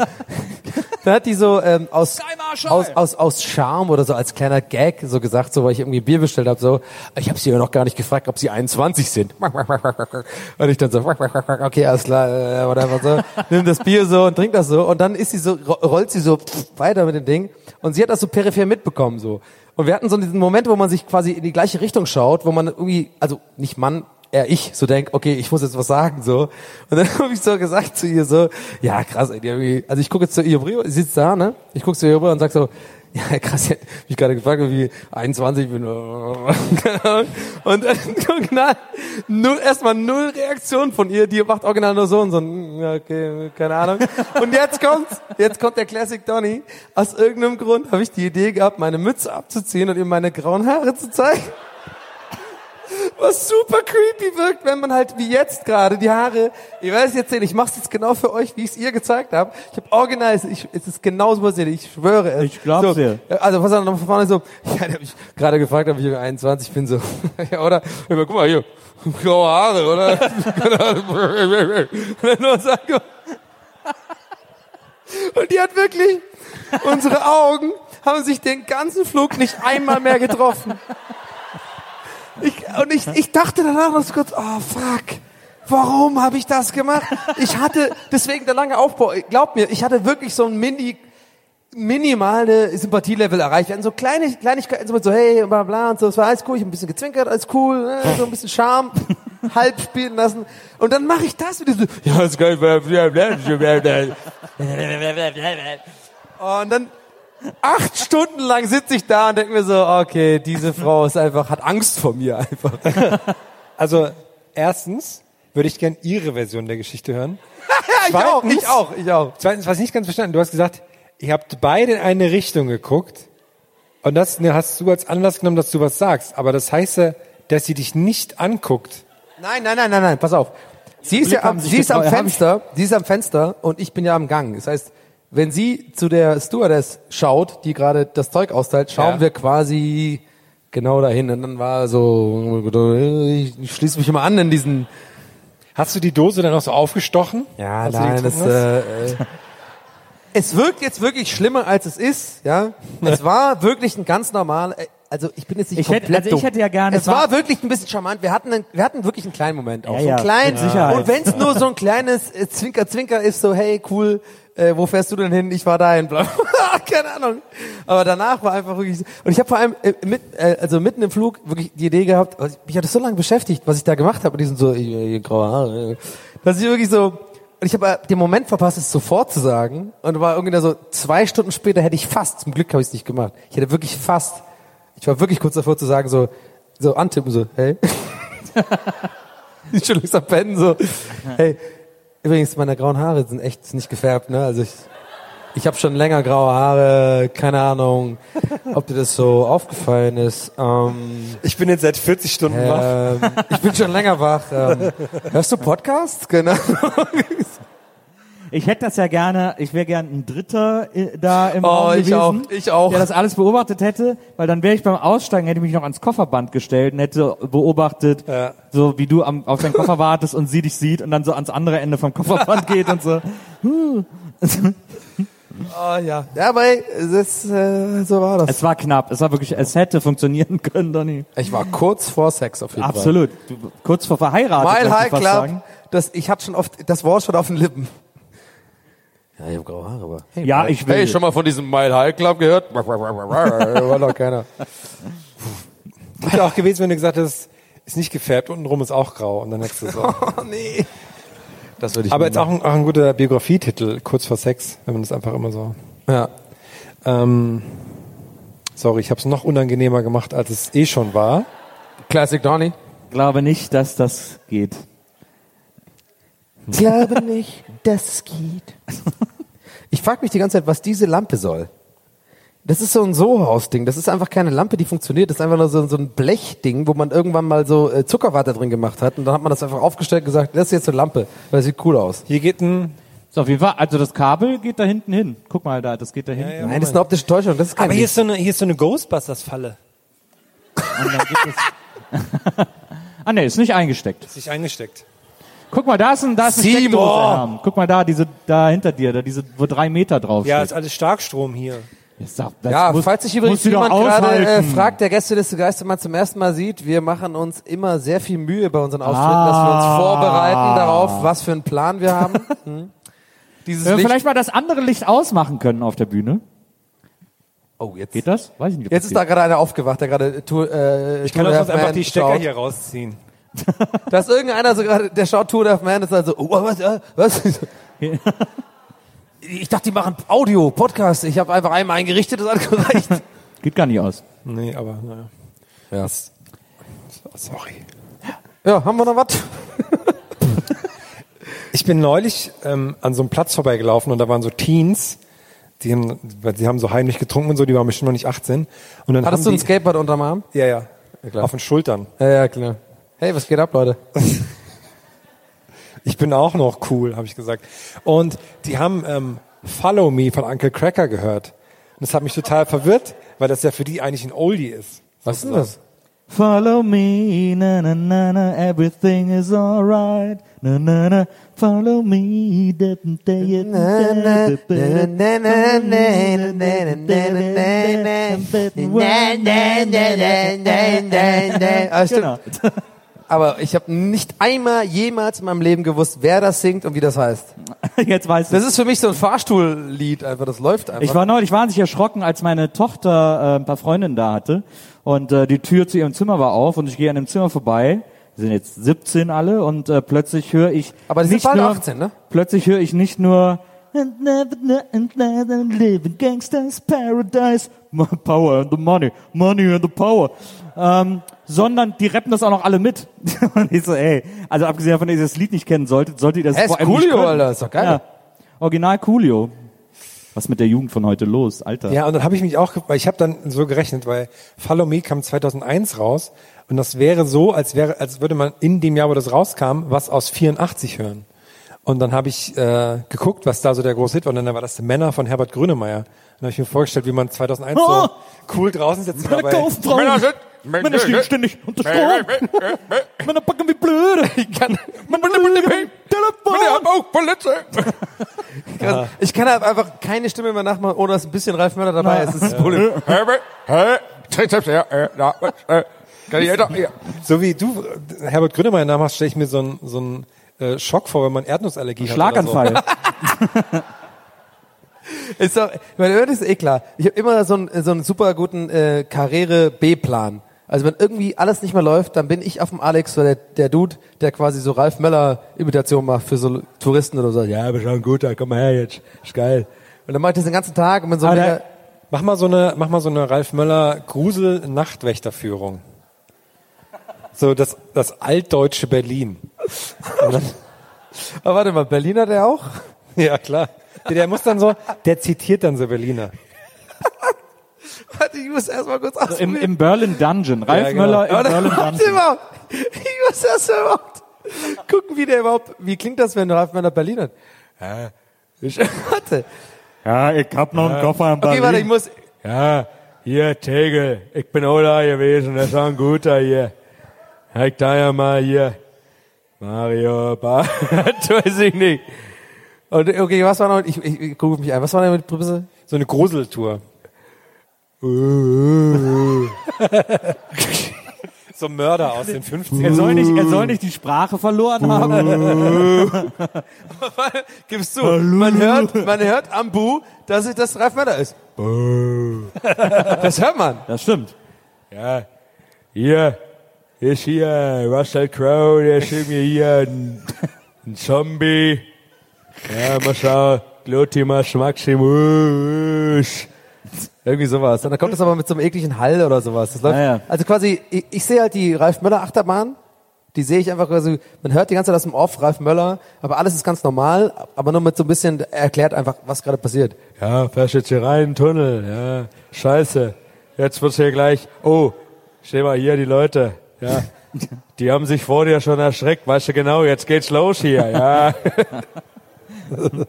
Speaker 5: dann hat die so ähm, aus, aus, aus, aus Charme oder so als kleiner Gag so gesagt, so weil ich irgendwie Bier bestellt habe, so, ich habe sie ja noch gar nicht gefragt, ob sie 21 sind. Und ich dann so, okay, alles klar, äh, whatever, so, nimm das Bier so und trink das so und dann ist sie so, ro- rollt sie so weiter mit dem Ding und sie hat das so peripher mitbekommen so. Und wir hatten so diesen Moment, wo man sich quasi in die gleiche Richtung schaut, wo man irgendwie, also nicht Mann, eher ich so denk, okay, ich muss jetzt was sagen so. Und dann habe ich so gesagt zu ihr so, ja krass, irgendwie, also ich gucke jetzt zu ihr rüber, sie sitzt da, ne? Ich gucke zu ihr rüber und sag so, ja krass, ich mich gerade gefragt, wie 21 bin. Und dann original null, erstmal null Reaktion von ihr, die macht original nur so und so, hm, okay, keine Ahnung. Und jetzt kommt, jetzt kommt der Classic Donny. Aus irgendeinem Grund habe ich die Idee gehabt, meine Mütze abzuziehen und ihm meine grauen Haare zu zeigen was super creepy wirkt, wenn man halt wie jetzt gerade die Haare, ich weiß jetzt nicht, ich mach's jetzt genau für euch, wie ich es ihr gezeigt habe. Ich habe original, ich, es ist genauso passiert, ich schwöre es.
Speaker 6: Ich glaub's
Speaker 5: so,
Speaker 6: dir.
Speaker 5: Also was noch von vorne so, ja, der hab ich gerade gefragt, ob ich über 21 bin, so, ja, oder? Ja, guck mal hier, graue Haare, oder? Nur sagen, und die hat wirklich, unsere Augen haben sich den ganzen Flug nicht einmal mehr getroffen. Ich, und ich, ich dachte danach noch so kurz, oh fuck, warum habe ich das gemacht? Ich hatte, deswegen der lange Aufbau, glaub mir, ich hatte wirklich so ein mini, minimale Sympathielevel erreicht. Wir hatten so kleine Kleinigkeiten, so, mit so hey, bla bla und so, es war alles cool, ich hab ein bisschen gezwinkert, alles cool, ne, so ein bisschen Charme, halb spielen lassen. Und dann mache ich das wieder so, ja, bla, bla, bla. Und dann acht Stunden lang sitze ich da und denke mir so, okay, diese Frau ist einfach, hat Angst vor mir einfach.
Speaker 7: Also, erstens würde ich gern Ihre Version der Geschichte hören.
Speaker 5: Ja, ich auch,
Speaker 7: Zweitens-
Speaker 5: ich auch, ich auch.
Speaker 7: Zweitens, was ich nicht ganz verstanden, du hast gesagt, ihr habt beide in eine Richtung geguckt und das ne, hast du als Anlass genommen, dass du was sagst. Aber das heißt ja, dass sie dich nicht anguckt.
Speaker 5: Nein, nein, nein, nein, nein, pass auf. Sie ist
Speaker 6: Blick
Speaker 5: ja am, sie ist am Fenster, sie ist am Fenster und ich bin ja am Gang. Das heißt, wenn sie zu der Stewardess schaut, die gerade das Zeug austeilt, schauen
Speaker 7: Ja.
Speaker 5: wir quasi genau dahin. Und dann war so, ich, schließe mich immer an in diesen,
Speaker 7: Hast du die Dose dann noch so aufgestochen?
Speaker 5: ja,
Speaker 7: die
Speaker 5: nein, das,
Speaker 7: hast?
Speaker 5: äh, äh, es wirkt jetzt wirklich schlimmer, als es ist, ja. Es war wirklich ein ganz normal, äh, also ich bin jetzt nicht
Speaker 6: Ich hätte-
Speaker 5: komplett
Speaker 6: also ich
Speaker 5: dumm.
Speaker 6: hätte ja gerne-
Speaker 5: Es war wirklich ein bisschen charmant. Wir hatten, einen, wir hatten wirklich einen kleinen Moment auch.
Speaker 6: Ja,
Speaker 5: so
Speaker 6: ja, mit Sicherheit.
Speaker 5: Und wenn es nur so ein kleines äh, Zwinker-Zwinker ist, so hey, cool, äh, wo fährst du denn hin? Ich war dahin. Keine Ahnung. Aber danach war einfach wirklich so. Und ich habe vor allem äh, mit, äh, also mitten im Flug wirklich die Idee gehabt, also mich hat das so lange beschäftigt, was ich da gemacht habe, mit diesen so äh, graue Haare, äh, dass ich wirklich so und ich habe äh, den Moment verpasst, es sofort zu sagen. Und war irgendwie da so zwei Stunden später hätte ich fast, zum Glück habe ich es nicht gemacht. Ich hätte wirklich fast, ich war wirklich kurz davor zu sagen, so, so antippen, so, hey. ich schon langsam pennen, so, hey. Übrigens, meine grauen Haare sind echt nicht gefärbt, ne? Also ich, ich habe schon länger graue Haare, keine Ahnung, ob dir das so aufgefallen ist. Ähm,
Speaker 7: Ich bin jetzt seit 40 Stunden wach.
Speaker 5: ähm, ich bin schon länger wach. Ähm, hörst du Podcasts? Genau.
Speaker 6: Ich hätte das ja gerne, ich wäre gern ein Dritter äh, da im
Speaker 5: Oh,
Speaker 6: Raum
Speaker 5: ich
Speaker 6: gewesen,
Speaker 5: auch, ich auch.
Speaker 6: der das alles beobachtet hätte, weil dann wäre ich beim Aussteigen, hätte ich mich noch ans Kofferband gestellt und hätte beobachtet,
Speaker 7: Ja.
Speaker 6: so wie du am, auf deinen Koffer wartest und sie dich sieht und dann so ans andere Ende vom Kofferband geht und so.
Speaker 5: Oh ja. Ja, aber ey, das, äh, so war das.
Speaker 6: Es war knapp, es war wirklich, es hätte funktionieren können, Donny.
Speaker 5: Ich war kurz vor Sex auf jeden
Speaker 6: Absolut. Du, kurz vor verheiratet,
Speaker 5: Fall. Mile High
Speaker 6: ich
Speaker 5: Club. Das, ich hatte schon oft das Wort schon auf den Lippen. Ja, ich habe graue Haare, aber. Hey,
Speaker 6: Ja, ich will.
Speaker 5: Hey, schon mal von diesem Mile High Club gehört? war doch keiner.
Speaker 7: Wäre auch gewesen, wenn du gesagt hättest, ist nicht gefärbt, untenrum ist auch grau. Und dann hättest du so.
Speaker 5: Oh nee. Das würde ich
Speaker 7: Aber jetzt auch ein, auch ein guter Biografietitel, kurz vor Sex, wenn man das einfach immer so.
Speaker 5: Ja.
Speaker 7: Ähm, sorry, ich habe es noch unangenehmer gemacht, als es eh schon war.
Speaker 5: Classic Donny.
Speaker 6: Glaube nicht, dass das geht.
Speaker 5: Glaube nicht, dass es geht. Ich frage mich die ganze Zeit, was diese Lampe soll. Das ist so ein Sohaus-Ding. Das ist einfach keine Lampe, die funktioniert. Das ist einfach nur so, so ein Blechding, wo man irgendwann mal so äh, Zuckerwatte drin gemacht hat. Und dann hat man das einfach aufgestellt und gesagt, das ist jetzt eine Lampe, weil das sieht cool aus.
Speaker 7: Hier geht ein.
Speaker 6: So, auf jeden Fall, also das Kabel geht da hinten hin. Guck mal da, das geht da hinten.
Speaker 5: Nein, das ist eine optische Täuschung. Das ist kein
Speaker 7: Aber hier ist so eine, hier ist so eine Ghostbusters-Falle.
Speaker 6: Und dann gibt es ah ne, ist nicht eingesteckt.
Speaker 7: Sich eingesteckt.
Speaker 6: Guck mal, da ist ein, da ist eine
Speaker 5: Simon!
Speaker 6: Steckdose. Guck mal da, diese da hinter dir, da diese, wo drei Meter drauf
Speaker 7: Ja, ist alles Starkstrom hier.
Speaker 6: Doch- das
Speaker 5: Ja,
Speaker 6: muss-
Speaker 5: falls sich übrigens
Speaker 6: doch
Speaker 5: jemand gerade äh, fragt, der Gästeliste Geistermann zum ersten Mal sieht, wir machen uns immer sehr viel Mühe bei unseren Auftritten, dass wir uns
Speaker 6: Ah.
Speaker 5: vorbereiten darauf, was für einen Plan wir haben. Hm. Dieses
Speaker 6: Wenn wir
Speaker 5: Licht.
Speaker 6: vielleicht mal das andere Licht ausmachen können auf der Bühne.
Speaker 5: Oh, jetzt.
Speaker 6: Geht das? Weiß ich nicht.
Speaker 5: Jetzt
Speaker 6: das
Speaker 5: ist da gerade einer aufgeht, der gerade äh,
Speaker 7: Ich kann sonst einfach die Stecker
Speaker 5: schaut.
Speaker 7: hier rausziehen.
Speaker 5: Da ist irgendeiner so gerade, der schaut Tour of Man, ist also, oh, was, äh, was? Ich dachte, die machen Audio, Podcast. Ich habe einfach einmal eingerichtet, das hat gereicht.
Speaker 6: geht. Gar nicht aus.
Speaker 7: Nee, aber naja.
Speaker 5: Ja.
Speaker 7: Sorry.
Speaker 5: ja, haben wir noch was?
Speaker 7: Ich bin neulich ähm, an so einem Platz vorbeigelaufen und da waren so Teens, die haben, weil sie haben so heimlich getrunken und so, die waren bestimmt noch nicht 18. Und dann
Speaker 5: Hattest du ein Skateboard unterm Arm?
Speaker 7: die, Ja, ja.
Speaker 5: klar.
Speaker 7: Auf den Schultern.
Speaker 5: Ja, ja, klar. Hey, was geht ab, Leute?
Speaker 7: Ich bin auch noch cool, habe ich gesagt. Und die haben ähm, Follow Me von Uncle Cracker gehört. Und das hat mich total verwirrt, weil das ja für die eigentlich ein Oldie ist.
Speaker 5: Was ist das?
Speaker 6: Follow me, na na na na, everything is alright. Na na na, follow me, da da da da da da da
Speaker 5: Ah, stimmt.
Speaker 6: Genau.
Speaker 5: Aber ich habe nicht einmal jemals in meinem Leben gewusst, wer das singt und wie das heißt.
Speaker 6: Jetzt weiß
Speaker 5: Das
Speaker 6: ich.
Speaker 5: ist für mich so ein Fahrstuhllied, einfach. Das läuft einfach.
Speaker 6: Ich war neulich wahnsinnig erschrocken, als meine Tochter äh, ein paar Freundinnen da hatte und äh, die Tür zu ihrem Zimmer war auf und ich gehe an dem Zimmer vorbei. Wir sind jetzt 17 alle und äh, plötzlich höre ich
Speaker 5: Aber die sind
Speaker 6: nicht
Speaker 5: bald
Speaker 6: nur,
Speaker 5: 18, ne?
Speaker 6: Plötzlich höre ich nicht nur And never, and never live in gangsters paradise. Power and the money, money and the power. Ähm, sondern die rappen das auch noch alle mit. und ich so, ey, also abgesehen davon, dass ihr das Lied nicht kennen solltet, solltet ihr das
Speaker 5: ist
Speaker 6: vor allem nicht
Speaker 5: Coolio,
Speaker 6: können.
Speaker 5: Alter, ist doch geil.
Speaker 6: Ja. Original Coolio. Was mit der Jugend von heute los, Alter?
Speaker 7: Ja, und dann habe ich mich auch, weil ich habe dann so gerechnet, weil Follow Me kam 2001 raus und das wäre so, als wäre, als würde man in dem Jahr, wo das rauskam, was aus 84 hören. Und dann habe ich äh, geguckt, was da so der große Hit war. Und dann war das The Männer von Herbert Grönemeyer. Und dann habe ich mir vorgestellt, wie man 2001
Speaker 6: Oh!
Speaker 7: so cool draußen sitzt.
Speaker 6: Meine
Speaker 7: dabei.
Speaker 6: Kaufbrauen, Männer stehen ständig unter Strom. Männer packen wie blöde. Männer blöde. Telefon.
Speaker 5: kann, ich kann halt einfach keine Stimme mehr nachmachen, ohne dass ein bisschen Ralf Möller dabei ist. Das ist das Problem.
Speaker 9: Kann ich.
Speaker 7: So wie du Herbert Grönemeyer Namen hast, stelle ich mir so einen so einen, äh, Schock vor, wenn man Erdnussallergie hat.
Speaker 6: Schlaganfall.
Speaker 5: Ist doch, ich meine, das ist eh klar. Ich habe immer so einen, so einen super guten äh, Karriere-B-Plan. Also wenn irgendwie alles nicht mehr läuft, dann bin ich auf dem Alex, so der, der Dude, der quasi so Ralf Möller-Imitation macht für so Touristen oder so. Ja, bist schon ein guter, komm mal her jetzt, ist geil. Und dann mache ich das den ganzen Tag und bin so
Speaker 6: Aber
Speaker 5: mega,
Speaker 6: der-
Speaker 7: Mach mal so eine, mach mal so eine Ralf Möller Grusel Nachtwächterführung. So das, das altdeutsche Berlin. Dann,
Speaker 5: Aber warte mal, Berliner der auch?
Speaker 7: ja klar. Der, der muss dann so, der zitiert dann so Berliner.
Speaker 5: Warte, ich muss erstmal kurz
Speaker 6: Im,
Speaker 5: ausprobieren.
Speaker 6: Im Berlin Dungeon. Ralf
Speaker 7: Ja, genau.
Speaker 6: Möller im
Speaker 5: Warte,
Speaker 6: Berlin
Speaker 5: warte
Speaker 6: Dungeon.
Speaker 5: mal. Ich muss erst mal überhaupt gucken, wie der überhaupt, wie klingt das, wenn Ralf Möller Berlin hat? Ja, ich, warte.
Speaker 6: Ja, ich hab noch einen Koffer im
Speaker 5: Okay, warte, ich muss,
Speaker 10: Ja, hier, Tegel, ich bin auch da gewesen, das war ein guter hier. Ich da ja mal hier, Mario, Bart, weiß ich nicht.
Speaker 5: Und, okay, was war noch, ich, ich, ich gucke mich ein, was war denn mit Prämisse?
Speaker 7: So eine Gruseltour. so Mörder aus den 50ern.
Speaker 6: Er soll nicht, er soll nicht die Sprache verloren haben.
Speaker 5: Gibst du, man hört, man hört am Bu, dass es das Ralf Möller ist. Das hört man.
Speaker 6: Das stimmt.
Speaker 10: Ja, hier, ist hier Russell Crowe, der schickt mir hier ein, ein Zombie. Ja, mal schauen, Glotimas Maximus.
Speaker 5: Irgendwie sowas. Und dann kommt das aber mit so einem ekligen Hall oder sowas. Das läuft,
Speaker 6: Ja, ja.
Speaker 5: Also quasi, ich, ich sehe halt die Ralf Möller Achterbahn. Die sehe ich einfach quasi, man hört die ganze Zeit aus dem Off Ralf Möller, aber alles ist ganz normal, aber nur mit so ein bisschen erklärt einfach, was gerade passiert.
Speaker 10: Ja, fährst jetzt hier rein Tunnel, ja, scheiße. Jetzt wird's hier gleich, oh, steh mal hier, die Leute, ja. Die haben sich vor dir schon erschreckt, weißt du genau, jetzt geht's los hier, ja.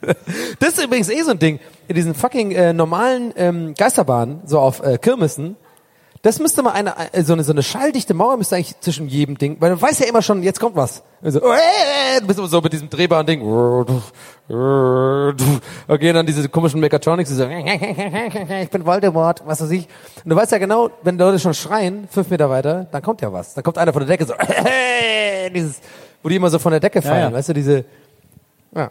Speaker 5: Das ist übrigens eh so ein Ding. In diesen fucking äh, normalen ähm, Geisterbahnen, so auf äh, Kirmessen, das müsste mal eine, äh, so eine, so eine schalldichte Mauer müsste eigentlich zwischen jedem Ding, weil du weißt ja immer schon, jetzt kommt was. Also, äh, du bist immer so mit diesem drehbaren Ding. Okay, dann diese komischen Mechatronics, die so, ich bin Voldemort, was weiß ich. Und du weißt ja genau, wenn Leute schon schreien, fünf Meter weiter, dann kommt ja was. Dann kommt einer von der Decke so, dieses, wo die immer so von der Decke fallen,
Speaker 6: ja.
Speaker 5: weißt du, diese, ja.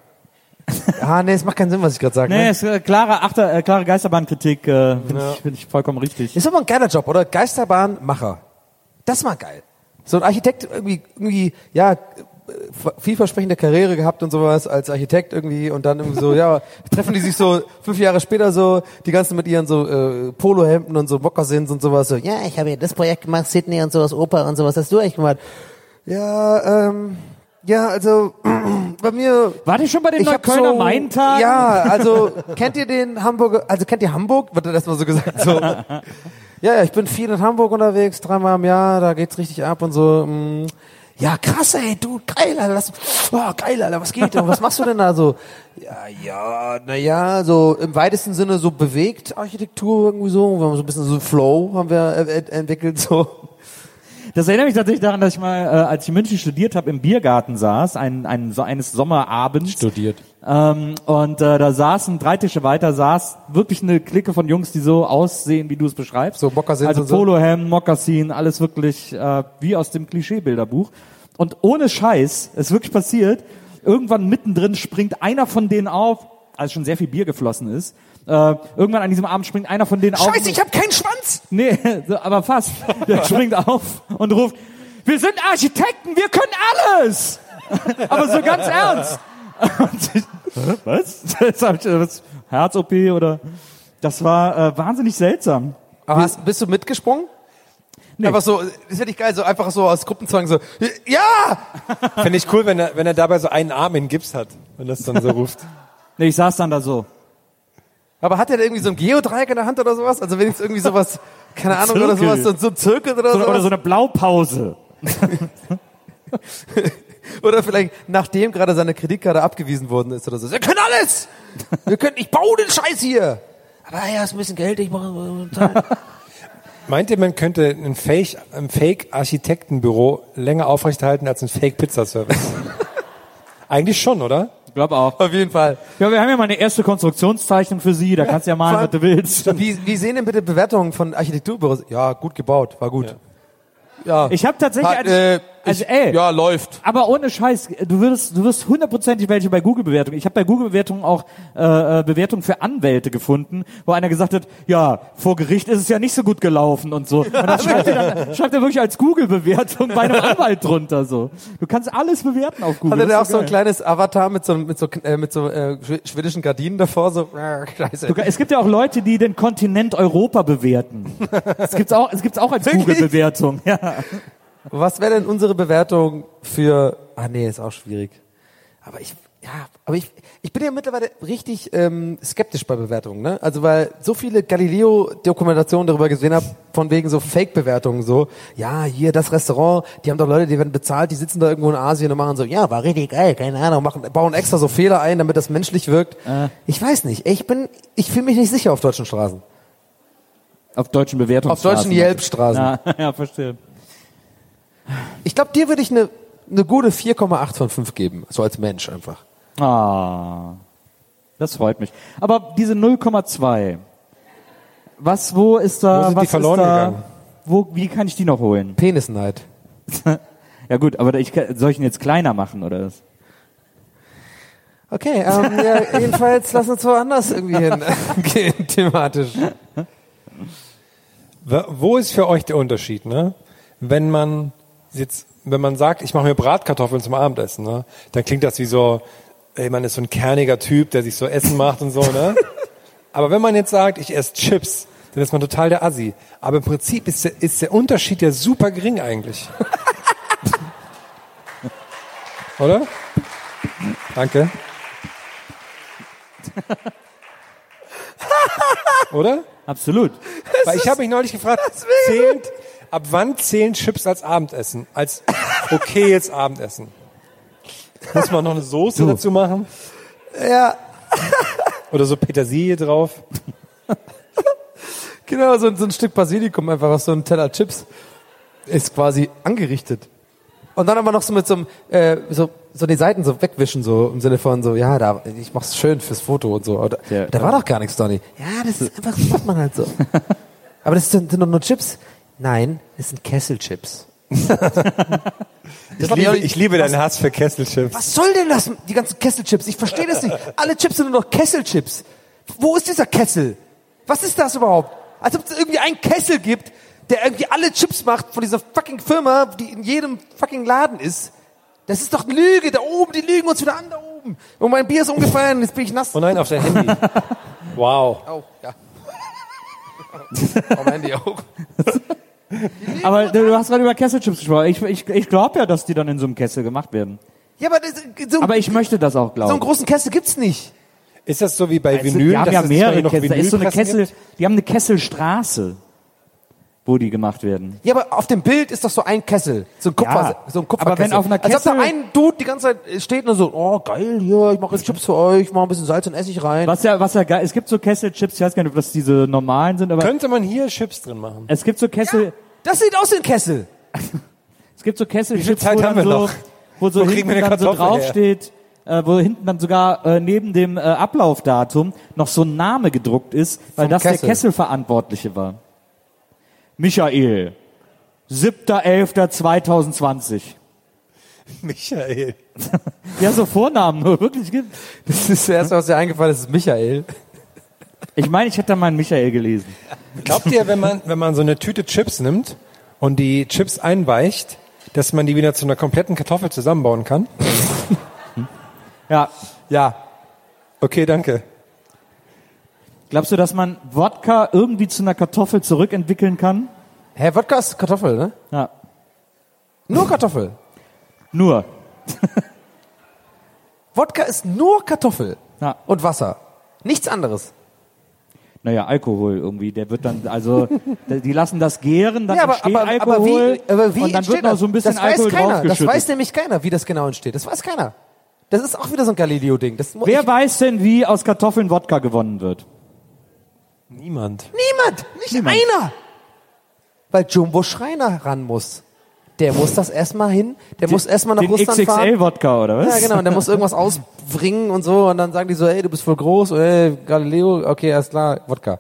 Speaker 5: Ah, nee, es macht keinen Sinn, was ich gerade sage.
Speaker 6: Nee,
Speaker 5: ne?
Speaker 6: ist äh, klare, Achter, äh, klare Geisterbahnkritik, äh, finde ich, find ich vollkommen richtig.
Speaker 5: Ist aber ein geiler Job, oder? Geisterbahnmacher. Das war geil. So ein Architekt irgendwie, irgendwie, ja, äh, vielversprechende Karriere gehabt und sowas als Architekt irgendwie und dann irgendwie so, ja, treffen die sich so fünf Jahre später so, die ganzen mit ihren so äh, Polohemden und so Mokassins und sowas so, ja, ich habe ja das Projekt gemacht, Sydney und sowas, Oper und sowas, hast du eigentlich gemacht? Ja, ähm, ja, also bei mir
Speaker 6: Wart ihr schon bei den
Speaker 5: ich
Speaker 6: Neuköllner
Speaker 5: so,
Speaker 6: Main-Tagen?
Speaker 5: Ja, also kennt ihr den Hamburger, also kennt ihr Hamburg? Wird das mal so gesagt? So. ja, ja, ich bin viel in Hamburg unterwegs, dreimal im Jahr, da geht's richtig ab und so. mm. Ja, krass, ey, du, geil, Alter, das, oh, geil, Alter, was geht denn? Was machst du denn da so? Ja, ja, naja, so im weitesten Sinne so bewegt Architektur irgendwie so. Wir haben so ein bisschen so Flow haben wir äh, ent- entwickelt, so.
Speaker 6: Das erinnert mich tatsächlich daran, dass ich mal, äh, als ich in München studiert habe, im Biergarten saß, ein, ein, so eines Sommerabends.
Speaker 7: Studiert.
Speaker 6: Ähm, und äh, da saßen, drei Tische weiter, saß wirklich eine Clique von Jungs, die so aussehen, wie du es beschreibst.
Speaker 5: So Mokassins
Speaker 6: Also
Speaker 5: und so?
Speaker 6: Polohemd, Mokassin, alles wirklich äh, wie aus dem Klischeebilderbuch. Und ohne Scheiß, es ist wirklich passiert, irgendwann mittendrin springt einer von denen auf, als schon sehr viel Bier geflossen ist, äh, irgendwann an diesem Abend springt einer von denen auf.
Speaker 5: Scheiße, ich hab keinen Schwanz!
Speaker 6: Nee, so, aber fast. Der springt auf und ruft, wir sind Architekten, wir können alles! aber so ganz ernst. Und ich, was? Das ich, was? Herz-OP oder? Das war äh, wahnsinnig seltsam.
Speaker 5: Aber hast, bist du mitgesprungen? Einfach so, ist ja nicht geil, so einfach so aus Gruppenzwang so, ja!
Speaker 7: Finde ich cool, wenn er, wenn er dabei so einen Arm in Gips hat, wenn das dann so ruft.
Speaker 6: Nee, ich saß dann da so.
Speaker 5: Aber hat er da irgendwie so ein Geodreieck in der Hand oder sowas? Also wenigstens irgendwie sowas, keine Ahnung, oder
Speaker 6: Zirkel.
Speaker 5: sowas, so, so ein Zirkel oder
Speaker 6: so
Speaker 5: sowas?
Speaker 6: oder so eine Blaupause.
Speaker 5: Oder vielleicht nachdem gerade seine Kreditkarte abgewiesen worden ist oder so. Wir können alles! Wir können, ich baue den Scheiß hier! Aber ja, ist ein bisschen Geld, ich mache.
Speaker 7: Meint ihr, man könnte ein Fake, ein Fake-Architektenbüro länger aufrechterhalten als ein Fake-Pizzaservice? Eigentlich schon, oder?
Speaker 6: Glaub auch.
Speaker 5: Auf jeden Fall.
Speaker 6: Ja, wir haben ja mal eine erste Konstruktionszeichnung für Sie, da kannst du ja malen, was du willst.
Speaker 5: Wie, wie sehen denn bitte Bewertungen von Architekturbüros? Ja, gut gebaut, war gut. Ja.
Speaker 6: Ich habe tatsächlich,
Speaker 5: Hat,
Speaker 6: als,
Speaker 5: äh,
Speaker 6: also
Speaker 5: ich,
Speaker 6: ey,
Speaker 5: ja, läuft.
Speaker 6: aber ohne Scheiß, du wirst, du wirst hundertprozentig welche bei Google-Bewertungen. Ich habe bei Google-Bewertungen auch äh, äh, Bewertungen für Anwälte gefunden, wo einer gesagt hat, ja, vor Gericht ist es ja nicht so gut gelaufen und so. Und dann schreibt er, schreibt er wirklich als Google-Bewertung bei einem Anwalt drunter so. Du kannst alles bewerten auf Google.
Speaker 5: Hatte der auch
Speaker 6: ist
Speaker 5: so ein kleines Avatar mit so, mit so, äh, mit so äh, schw- schwedischen Gardinen davor, so, scheiße.
Speaker 6: Du, es gibt ja auch Leute, die den Kontinent Europa bewerten. Es gibt's auch, es gibt's auch als? Google-Bewertung. Ja.
Speaker 5: Was wäre denn unsere Bewertung für, ah nee, ist auch schwierig. Aber ich, ja, aber ich, ich bin ja mittlerweile richtig ähm, skeptisch bei Bewertungen, ne? Also weil so viele Galileo-Dokumentationen darüber gesehen habe, von wegen so Fake-Bewertungen, so, ja, hier das Restaurant, die haben doch Leute, die werden bezahlt, die sitzen da irgendwo in Asien und machen so, ja, war richtig geil, keine Ahnung, machen, bauen extra so Fehler ein, damit das menschlich wirkt. Ich weiß nicht, ich bin, ich fühle mich nicht sicher auf deutschen Straßen.
Speaker 6: Auf deutschen Bewertungsstraßen.
Speaker 5: Auf deutschen Yelp-Straßen.
Speaker 6: Ja, ja, verstehe.
Speaker 5: Ich glaube, dir würde ich eine eine gute 4,8 von 5 geben, so als Mensch einfach.
Speaker 6: Ah, das freut mich. Aber diese 0,2, was, wo ist da,
Speaker 7: Wo sind die
Speaker 6: was
Speaker 7: verloren
Speaker 6: ist da,
Speaker 7: gegangen?
Speaker 6: wo, wie kann ich die noch holen?
Speaker 5: Penisneid.
Speaker 6: ja gut, aber ich, kann- soll ich ihn jetzt kleiner machen oder was?
Speaker 5: Okay, ähm, ja, jedenfalls lass uns woanders irgendwie hingehen, thematisch.
Speaker 7: Wa- Wo ist für euch der Unterschied, ne? Wenn man jetzt, wenn man sagt, ich mache mir Bratkartoffeln zum Abendessen, ne? Dann klingt das wie so, ey, man ist so ein kerniger Typ, der sich so Essen macht und so, ne? Aber wenn man jetzt sagt, ich esse Chips, dann ist man total der Assi. Aber im Prinzip ist der, ist der Unterschied ja super gering eigentlich. Oder? Danke. Oder?
Speaker 6: Absolut.
Speaker 7: Weil ich habe mich neulich gefragt, zählt, ab wann zählen Chips als Abendessen? Als okayes Abendessen? Muss man noch eine Soße dazu machen?
Speaker 5: Ja,
Speaker 7: Oder so Petersilie drauf?
Speaker 5: genau, so, so ein Stück Basilikum einfach auf so einen Teller Chips ist quasi angerichtet. Und dann aber noch so mit so einem, äh, so, so die Seiten so wegwischen, so im Sinne von so, ja, da, ich mach's schön fürs Foto und so. Da,
Speaker 6: Ja,
Speaker 5: da war doch gar nichts, Donny. Ja, das ist einfach, das macht man halt so. Aber das sind, sind doch nur Chips. Nein, das sind Kesselchips.
Speaker 7: Ich liebe, ich liebe deinen Hass für Kesselchips.
Speaker 5: Was soll denn das, die ganzen Kesselchips? Ich verstehe das nicht. Alle Chips sind nur noch Kesselchips. Wo ist dieser Kessel? Was ist das überhaupt? Als ob es irgendwie einen Kessel gibt, der irgendwie alle Chips macht von dieser fucking Firma, die in jedem fucking Laden ist. Das ist doch eine Lüge. Da oben, die lügen uns wieder an, da oben. Und mein Bier ist umgefallen, jetzt bin ich nass.
Speaker 7: Oh nein, auf dein Handy. Wow.
Speaker 5: Oh, ja. Auf mein Handy auch.
Speaker 6: Aber du, du hast gerade über Kesselchips gesprochen. Ich, ich, ich glaube ja, dass die dann in so einem Kessel gemacht werden.
Speaker 5: Ja, aber das, so,
Speaker 6: Aber ich möchte das auch
Speaker 5: so einen
Speaker 6: glauben.
Speaker 5: großen Kessel gibt's nicht.
Speaker 7: Ist das so wie bei
Speaker 6: Also,
Speaker 7: Vinyl?
Speaker 6: die haben
Speaker 7: dass
Speaker 6: ja
Speaker 7: es
Speaker 6: mehrere
Speaker 7: noch
Speaker 6: Kessel. Ist so eine Kessel,
Speaker 7: gibt?
Speaker 6: die haben eine Kesselstraße, wo die gemacht werden.
Speaker 5: Ja, aber auf dem Bild ist doch so ein Kessel. So ein Kupfer,
Speaker 6: Ja,
Speaker 5: so ein
Speaker 6: aber
Speaker 5: Kupferkessel.
Speaker 6: wenn auf einer
Speaker 5: Als ob da
Speaker 6: Kessel-
Speaker 5: ein Dude die ganze Zeit steht und so, oh geil, hier, ich mache jetzt Chips für euch, ich mache ein bisschen Salz und Essig rein.
Speaker 6: Was ja, was ja geil, es gibt so Kesselchips, ich weiß gar nicht, ob das diese normalen sind, aber
Speaker 7: Könnte man hier Chips drin machen?
Speaker 6: es gibt so Kessel,
Speaker 5: Das sieht aus wie ein Kessel.
Speaker 6: es gibt so Kesselchips, wo
Speaker 7: haben
Speaker 6: dann
Speaker 7: wir
Speaker 6: so,
Speaker 7: noch?
Speaker 6: wo so
Speaker 7: Wo
Speaker 6: hinten dann so
Speaker 7: her?
Speaker 6: draufsteht, äh, wo hinten dann sogar äh, neben dem äh, Ablaufdatum noch so ein Name gedruckt ist, weil
Speaker 5: Vom
Speaker 6: das
Speaker 5: Kessel.
Speaker 6: der Kesselverantwortliche war. Michael, 7.11.2020.
Speaker 7: Michael.
Speaker 6: Ja, so Vornamen nur, wirklich gibt.
Speaker 5: Das ist das erste, was dir eingefallen ist, ist Michael.
Speaker 6: Ich meine, ich hätte da mal einen Michael gelesen.
Speaker 7: Glaubt ihr, wenn man, wenn man so eine Tüte Chips nimmt und die Chips einweicht, dass man die wieder zu einer kompletten Kartoffel zusammenbauen kann?
Speaker 6: Ja,
Speaker 5: Ja.
Speaker 7: Okay, danke.
Speaker 6: Glaubst du, dass man Wodka irgendwie zu einer Kartoffel zurückentwickeln kann?
Speaker 5: Hä, Wodka ist Kartoffel, ne?
Speaker 6: Ja,
Speaker 5: Nur Kartoffel.
Speaker 6: nur.
Speaker 5: Wodka ist nur Kartoffel.
Speaker 6: Ja.
Speaker 5: Und Wasser. Nichts anderes.
Speaker 6: Naja, Alkohol irgendwie, der wird dann, also, die lassen das gären, dann
Speaker 5: ja, aber,
Speaker 6: entsteht
Speaker 5: aber,
Speaker 6: Alkohol
Speaker 5: aber wie, aber wie
Speaker 6: und dann
Speaker 5: entsteht
Speaker 6: wird noch
Speaker 5: das?
Speaker 6: so ein bisschen
Speaker 5: das weiß
Speaker 6: Alkohol
Speaker 5: keiner. Das weiß nämlich keiner, wie das genau entsteht. Das weiß keiner. Das ist auch wieder so ein Galileo-Ding.
Speaker 6: Wer weiß denn, wie aus Kartoffeln Wodka gewonnen wird?
Speaker 7: Niemand.
Speaker 5: Niemand. Nicht einer. Weil Jumbo Schreiner ran muss. der muss das erstmal hin, der muss erstmal nach
Speaker 6: Den
Speaker 5: Russland fahren.
Speaker 6: XXL-Wodka, oder was?
Speaker 5: Ja, genau, und der muss irgendwas ausbringen und so und dann sagen die so, ey, du bist voll groß, ey, Galileo, okay, alles klar, Wodka.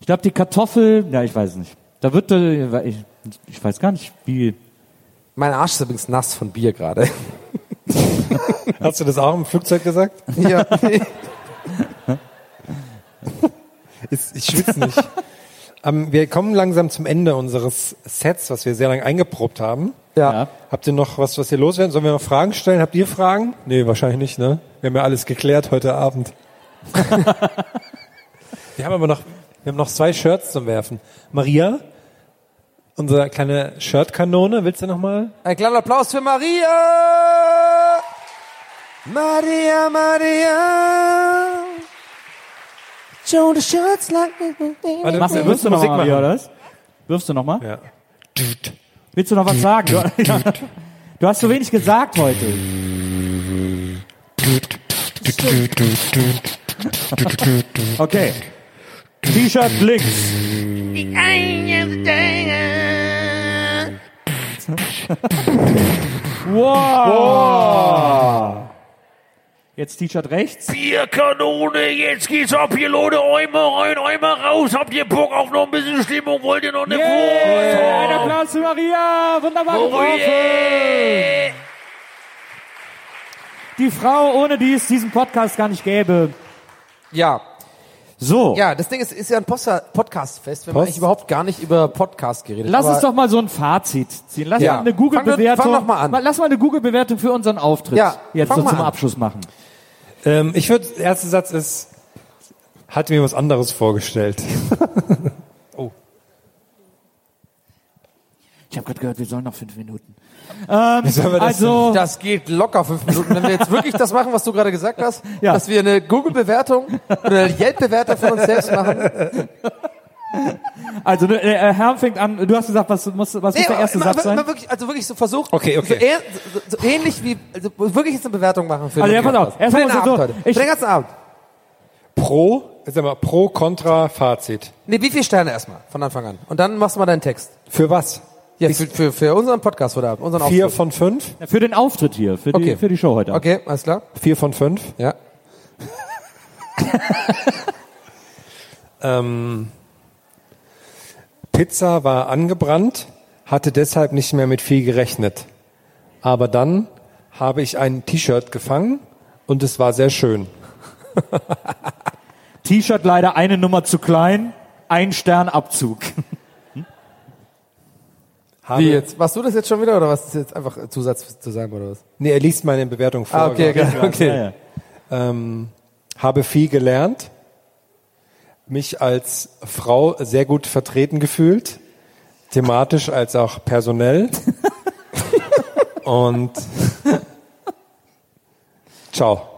Speaker 6: Ich glaube, die Kartoffel, ja, ich weiß nicht. Da wird, äh, ich, ich weiß gar nicht, wie.
Speaker 5: Mein Arsch ist übrigens nass von Bier gerade.
Speaker 7: Hast du das auch im Flugzeug gesagt?
Speaker 5: ja.
Speaker 7: Ist- Ich schwitze nicht. ähm, wir kommen langsam zum Ende unseres Sets, was wir sehr lange eingeprobt haben.
Speaker 5: ja.
Speaker 6: Ja.
Speaker 7: Habt ihr noch was, was ihr loswerden? Sollen wir noch Fragen stellen? Habt ihr Fragen? Nee, wahrscheinlich nicht, ne? Wir haben ja alles geklärt heute Abend. wir haben aber noch, wir haben noch zwei Shirts zum Werfen. Maria, unsere kleine Shirtkanone, willst du noch mal?
Speaker 5: Ein kleiner Applaus für Maria! Maria, Maria! Show the shirts like
Speaker 7: Warte,
Speaker 6: Machst, du
Speaker 7: müssen
Speaker 6: noch
Speaker 7: Musik
Speaker 6: mal,
Speaker 7: machen.
Speaker 6: Maria, oder was? Wirfst du noch mal?
Speaker 7: Ja.
Speaker 6: Willst du noch was sagen? Du, du hast so wenig gesagt heute. Okay. T-Shirt links. wow. Jetzt T-Shirt rechts.
Speaker 10: Bierkanone, jetzt geht's ab, hier Leute, Eimer rein, Eimer raus. Habt ihr Bock auf noch ein bisschen Stimmung? Wollt ihr noch eine
Speaker 6: Yeah. Ein
Speaker 10: Wurst?
Speaker 6: Applaus für Maria. Wunderbar
Speaker 10: Oh
Speaker 6: geworfen.
Speaker 10: yeah.
Speaker 6: Die Frau, ohne die es diesen Podcast gar nicht gäbe.
Speaker 5: Ja.
Speaker 6: So.
Speaker 5: Ja, das Ding ist, ist ja ein Podcast-Fest. Wir haben
Speaker 7: Post?
Speaker 5: eigentlich überhaupt gar nicht über Podcast geredet.
Speaker 6: Lass
Speaker 5: aber-
Speaker 6: uns doch mal so ein Fazit ziehen. Lass
Speaker 5: Ja.
Speaker 6: mal eine
Speaker 5: Fang
Speaker 6: Google-Bewertung.
Speaker 5: fang doch mal an.
Speaker 6: Lass mal eine Google-Bewertung für unseren Auftritt
Speaker 5: Ja,
Speaker 6: jetzt
Speaker 5: fang
Speaker 6: so zum
Speaker 5: an.
Speaker 6: Abschluss machen.
Speaker 7: Ähm, ich würde, der erste Satz ist, hatte mir was anderes vorgestellt.
Speaker 6: Ich habe gerade gehört, wir sollen noch fünf Minuten.
Speaker 7: Wir das
Speaker 6: Also,
Speaker 5: Das geht locker fünf Minuten. Wenn wir jetzt wirklich das machen, was du gerade gesagt hast,
Speaker 6: Ja.
Speaker 5: dass wir eine Google-Bewertung oder eine Yelp-Bewertung von uns selbst machen.
Speaker 6: also äh, äh, Herr fängt an. Du hast gesagt, was muss, was muss der erste
Speaker 5: mal-
Speaker 6: Satz sein?
Speaker 5: wirklich, also wirklich so versucht.
Speaker 7: Okay, okay.
Speaker 5: So, eher, so, so ähnlich wie, also wirklich jetzt eine Bewertung machen für
Speaker 6: Also,
Speaker 5: den
Speaker 6: ja, pass auf. Erst
Speaker 5: Für den
Speaker 6: so-
Speaker 5: heute.
Speaker 6: ich-
Speaker 5: Für den ganzen Abend.
Speaker 7: Pro, sag mal, pro, contra, Fazit.
Speaker 5: Nee, wie viele Sterne erstmal von Anfang an? Und dann machst du mal deinen Text.
Speaker 7: Für was?
Speaker 5: Ja, für, für, für unseren Podcast heute Abend, unseren
Speaker 7: Vier
Speaker 5: Auftritt.
Speaker 7: von fünf?
Speaker 6: Für den Auftritt hier, für die,
Speaker 5: Okay.
Speaker 6: für die Show heute.
Speaker 5: Okay, alles klar.
Speaker 7: Vier von fünf?
Speaker 5: Ja.
Speaker 7: Ähm, Pizza war angebrannt, hatte deshalb nicht mehr mit viel gerechnet. Aber dann habe ich ein T-Shirt gefangen und es war sehr schön.
Speaker 6: T-Shirt leider eine Nummer zu klein, ein Stern Abzug.
Speaker 7: Habe,
Speaker 5: Wie jetzt? Warst du das jetzt schon wieder oder was ist jetzt einfach Zusatz zu sagen oder was?
Speaker 7: Nee, er liest meine Bewertung vor.
Speaker 5: Ah, okay,
Speaker 7: glaub
Speaker 5: okay. okay.
Speaker 6: Ja, ja.
Speaker 7: ähm, habe viel gelernt, mich als Frau sehr gut vertreten gefühlt, thematisch als auch personell. Und ciao.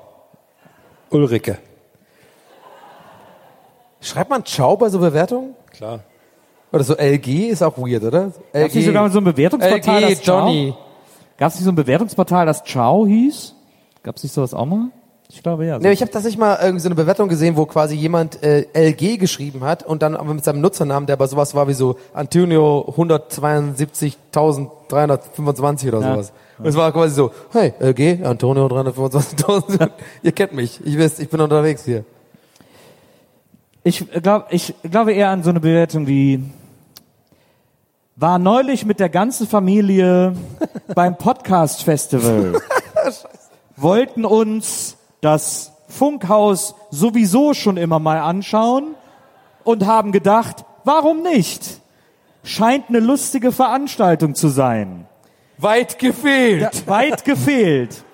Speaker 7: Ulrike.
Speaker 5: Schreibt man Ciao bei so Bewertungen?
Speaker 7: Klar.
Speaker 5: Oder so LG ist auch weird, oder?
Speaker 6: Gab es nicht sogar so ein Bewertungsportal,
Speaker 5: LG,
Speaker 6: das Ciao?
Speaker 5: Johnny.
Speaker 6: Gab es nicht so ein Bewertungsportal, das Ciao hieß? Gab es nicht sowas auch mal? Ich glaube ja.
Speaker 5: Nee, ich habe tatsächlich mal irgendwie so eine Bewertung gesehen, wo quasi jemand äh, LG geschrieben hat und dann aber mit seinem Nutzernamen, der aber sowas war wie so Antonio 172.325 oder
Speaker 6: Ja.
Speaker 5: sowas. Und es war quasi so, hey, LG, Antonio 325.000, ihr kennt mich, ich wisst, ich bin unterwegs hier.
Speaker 6: Ich, glaub, ich glaube eher an so eine Bewertung wie war neulich mit der ganzen Familie beim Podcast Festival. Wollten uns das Funkhaus sowieso schon immer mal anschauen und haben gedacht, warum nicht? Scheint eine lustige Veranstaltung zu sein.
Speaker 5: Weit gefehlt.
Speaker 6: Weit gefehlt.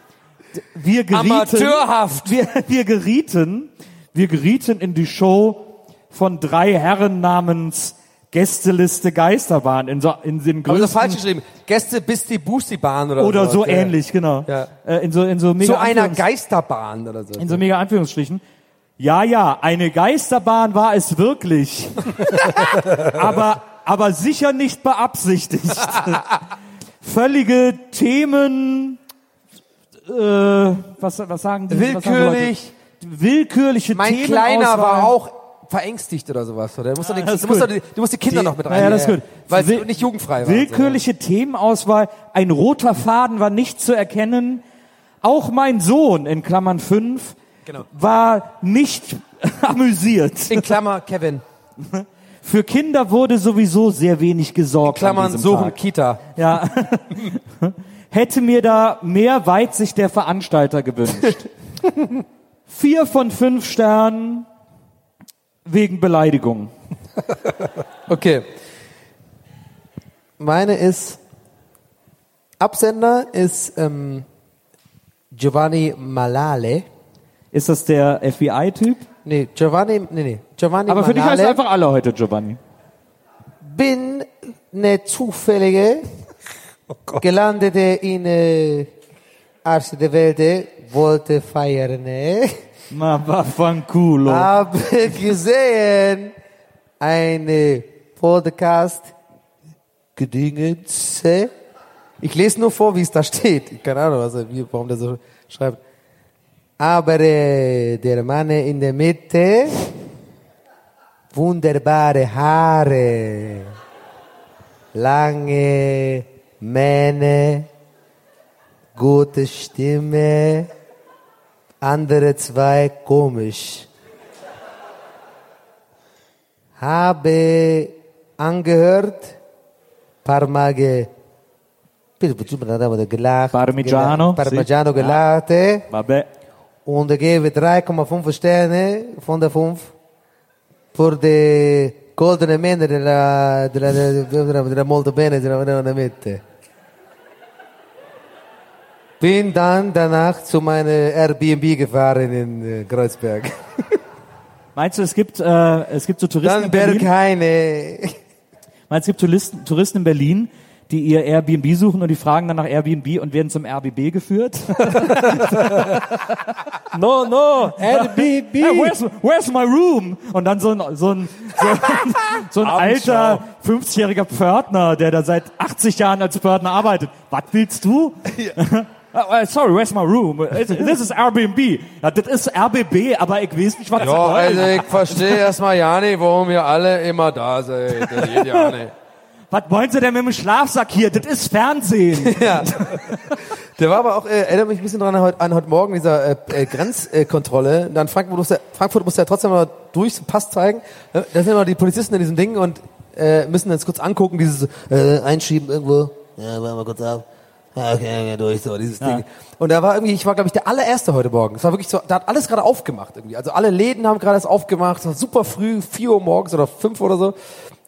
Speaker 6: Wir gerieten,
Speaker 5: Amateurhaft.
Speaker 6: Wir, wir gerieten, wir gerieten in die Show von drei Herren namens Gästeliste Geisterbahn in so in den
Speaker 5: Aber so
Speaker 6: größten
Speaker 5: falsch geschrieben. Gäste bis die Boosti Bahn oder
Speaker 6: oder so
Speaker 5: ja.
Speaker 6: ähnlich, genau.
Speaker 5: Ja.
Speaker 6: Äh, in so in so mega
Speaker 5: Zu einer Geisterbahn oder so.
Speaker 6: in so mega Anführungsstrichen. Ja, ja, eine Geisterbahn war es wirklich. aber, aber sicher nicht beabsichtigt. Völlige Themen, äh, was, was sagen die? was sagen die?
Speaker 5: Willkürlich.
Speaker 6: Willkürliche
Speaker 5: Mein
Speaker 6: Themenauswahl.
Speaker 5: Kleiner war auch verängstigt oder sowas. Oder? Du, musst doch die,
Speaker 6: das ist
Speaker 5: du, musst die, du musst die Kinder
Speaker 6: Die-
Speaker 5: noch mit rein.
Speaker 6: ja, das ist gut.
Speaker 5: Weil es nicht jugendfrei war.
Speaker 6: Willkürliche Themenauswahl, ein roter Faden war nicht zu erkennen. Auch mein Sohn, in Klammern 5,
Speaker 5: Genau.
Speaker 6: war nicht amüsiert.
Speaker 5: In Klammer Kevin.
Speaker 6: Für Kinder wurde sowieso sehr wenig gesorgt.
Speaker 5: In Klammern suchen
Speaker 6: Tag.
Speaker 5: Kita.
Speaker 6: Ja. Hätte mir da mehr Weitsicht der Veranstalter gewünscht. Vier von fünf Sternen wegen Beleidigung.
Speaker 5: Okay. Meine ist, Absender ist ähm, Giovanni Malale.
Speaker 6: Ist das der FBI-Typ?
Speaker 5: Nee, Giovanni, nee, nee. Giovanni
Speaker 6: Aber für dich heißt
Speaker 5: Malale.
Speaker 6: einfach alle heute Giovanni.
Speaker 5: bin eine zufällige gelandete in äh, Arsch der Welt, wollte feiern. Äh.
Speaker 6: Ma vaffanculo.
Speaker 5: Habe gesehen, eine Podcast Gedingens. Ich lese nur vor, wie es da steht. Keine Ahnung, was, er- wie, warum der so schreibt. Aber äh, der Mann in der Mitte, wunderbare Haare, lange Mähne, gute Stimme, andere zwei komisch. Habe angehört, paar Mal ge gelacht,
Speaker 6: Parmigiano,
Speaker 5: Parmigiano
Speaker 6: sì.
Speaker 5: gelacht, eh.
Speaker 6: Vabbè.
Speaker 5: und gebe 3,5 Sterne von der 5 für die goldene Männer della, della, della, della molto bene della, Mitte. Bin dann danach zu meiner Airbnb gefahren in äh, Kreuzberg.
Speaker 6: Meinst du, es gibt, äh, es gibt so Touristen
Speaker 5: Dann
Speaker 6: in Berlin? Meinst du, es gibt Touristen, Touristen in Berlin, die ihr Airbnb suchen und die fragen dann nach Airbnb und werden zum RBB geführt?
Speaker 7: No, no, Airbnb.
Speaker 6: Hey, where's, where's my room? Und dann so ein, so ein, so ein, so ein alter 50-jähriger Pförtner, der da seit 80 Jahren als Pförtner arbeitet. Was willst du? Uh, sorry, where's my room? This is Airbnb. Ja, das ist RBB, aber ich weiß nicht, was das
Speaker 10: Ja, also ich verstehe erstmal ja nicht, warum ihr alle immer da seid. Das geht ja nicht.
Speaker 6: Was wollen Sie denn mit dem Schlafsack hier? Das ist Fernsehen.
Speaker 5: Ja. Der war aber auch, äh, erinnert mich ein bisschen dran an heute, an heute Morgen, dieser äh, äh, Grenzkontrolle. Dann Frankfurt musste, Frankfurt musste ja trotzdem mal durch den Pass zeigen. Äh, Da sind immer die Polizisten in diesem Ding und äh, müssen jetzt kurz angucken, dieses äh, Einschieben irgendwo. Ja, warte mal kurz ab. Ja, okay, durch, so, dieses Ding. Und da war irgendwie, ich war, glaube ich, der allererste heute Morgen. Es war wirklich so, da hat alles gerade aufgemacht irgendwie. Also alle Läden haben gerade erst aufgemacht. Es war super früh, 4 Uhr morgens oder 5 oder so.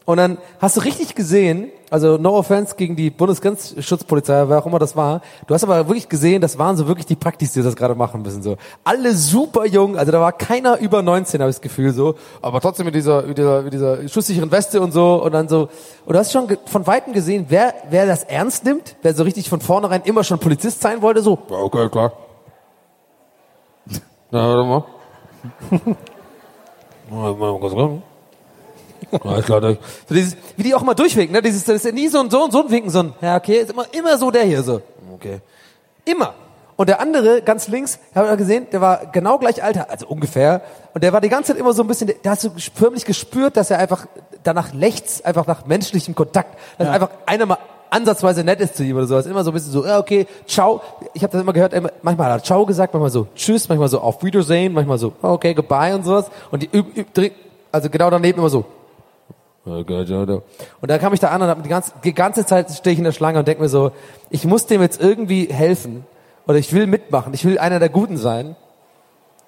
Speaker 5: Und dann hast du richtig gesehen, also no offense gegen die Bundesgrenzschutzpolizei, wer auch immer das war, du hast aber wirklich gesehen, das waren so wirklich die Praktis, die das gerade machen müssen. So. Alle super jung, also da war keiner über 19, habe ich das Gefühl so, aber trotzdem mit dieser, mit dieser, mit dieser schusssicheren Weste und so und dann so. Und du hast schon von Weitem gesehen, wer, wer das ernst nimmt, wer so richtig von vornherein immer schon Polizist sein wollte, so,
Speaker 10: Ja, okay, klar. Na, warte mal. Mal- mal kurz ran. Alles klar,
Speaker 5: So dieses, wie die auch mal durchwinken, ne? Dieses, das ist ja nie so ein so und so ein Winken, so ein, ja, okay, ist immer, immer so der hier, so. Okay. Immer. Und der andere, ganz links, habe ich gesehen, der war genau gleich Alter, also ungefähr. Und der war die ganze Zeit immer so ein bisschen, da hast du förmlich gespürt, dass er einfach danach lechzt, einfach nach menschlichem Kontakt. Dass einfach einer mal ansatzweise nett ist zu ihm oder sowas. Immer so ein bisschen so, ja, okay, ciao. Ich habe das immer gehört, manchmal hat er ciao gesagt, manchmal so tschüss, manchmal so auf Wiedersehen, manchmal so, okay, goodbye und sowas. Und die, also genau daneben immer so,
Speaker 10: ja.
Speaker 5: Und dann kam ich da an und hab die ganze, die ganze Zeit stehe ich in der Schlange und denke mir so, ich muss dem jetzt irgendwie helfen. Oder ich will mitmachen. Ich will einer der Guten sein.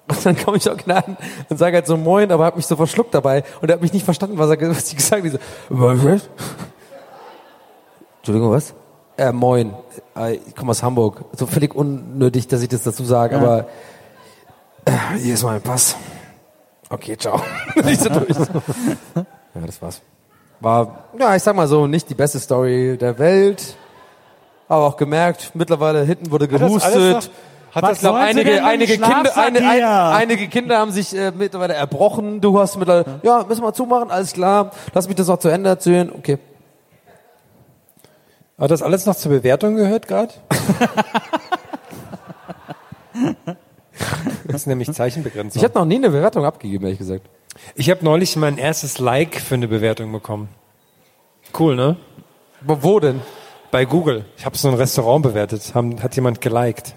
Speaker 5: Und dann komme ich auch an und sage halt so Moin, aber habe mich so verschluckt dabei. Und er hat mich nicht verstanden, was, er, was ich gesagt habe. So, was? Entschuldigung, was? Äh, Moin. Äh, Ich komme aus Hamburg. So völlig unnötig, dass ich das dazu sage, aber äh, hier ist mein Pass. Okay, ciao. ich so durch. Ja, das war's. War, ja, ich sag mal so, nicht die beste Story der Welt. Aber auch gemerkt, mittlerweile hinten wurde gehustet.
Speaker 7: hat
Speaker 5: Was
Speaker 7: das-
Speaker 5: glaub, einige, einige, Kinder, eine, ein, einige Kinder haben sich äh, mittlerweile erbrochen. Du hast mittlerweile, ja, müssen wir zumachen, alles klar. Lass mich das noch zu Ende erzählen. Okay.
Speaker 7: Hat das alles noch zur Bewertung gehört gerade? das ist nämlich Zeichenbegrenzung.
Speaker 5: Ich habe noch nie eine Bewertung abgegeben, ehrlich gesagt.
Speaker 7: Ich habe neulich mein erstes Like für eine Bewertung bekommen. Cool, ne?
Speaker 5: Wo, wo denn?
Speaker 7: Bei Google. Ich habe so ein Restaurant bewertet. Haben, hat jemand geliked.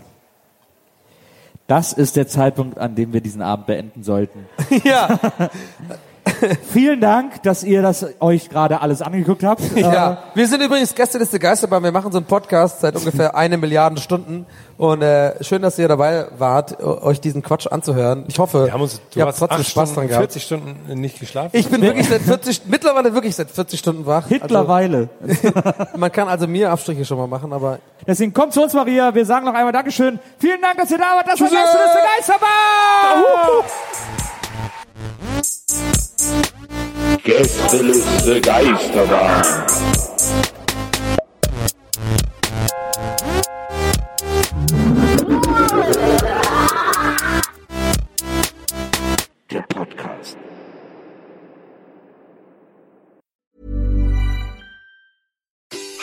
Speaker 6: Das ist der Zeitpunkt, an dem wir diesen Abend beenden sollten.
Speaker 5: ja.
Speaker 6: Vielen Dank, dass ihr das euch gerade alles angeguckt habt.
Speaker 5: Ja, wir sind übrigens Gästeliste Geisterbahn. Wir machen so einen Podcast seit ungefähr eine Milliarde Stunden. Und äh, schön, dass ihr dabei wart, euch diesen Quatsch anzuhören. Ich hoffe,
Speaker 7: Wir haben uns, du
Speaker 5: ihr habt trotzdem Spaß
Speaker 7: Stunden,
Speaker 5: dran gehabt.
Speaker 7: 40 Stunden nicht geschlafen.
Speaker 5: Ich bin wirklich seit 40, mittlerweile wirklich seit 40 Stunden wach.
Speaker 6: Mittlerweile.
Speaker 5: Also, man kann also mir Abstriche schon mal machen, aber
Speaker 6: Deswegen kommt zu uns, Maria. Wir sagen noch einmal Dankeschön. Vielen Dank, dass ihr da wart. Das war
Speaker 5: Tschüss.
Speaker 6: Gästeliste Geisterbahn!
Speaker 3: Gästeliste Geisterbahn. Der Podcast.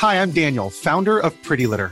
Speaker 11: Hi, I'm Daniel, founder of Pretty Litter.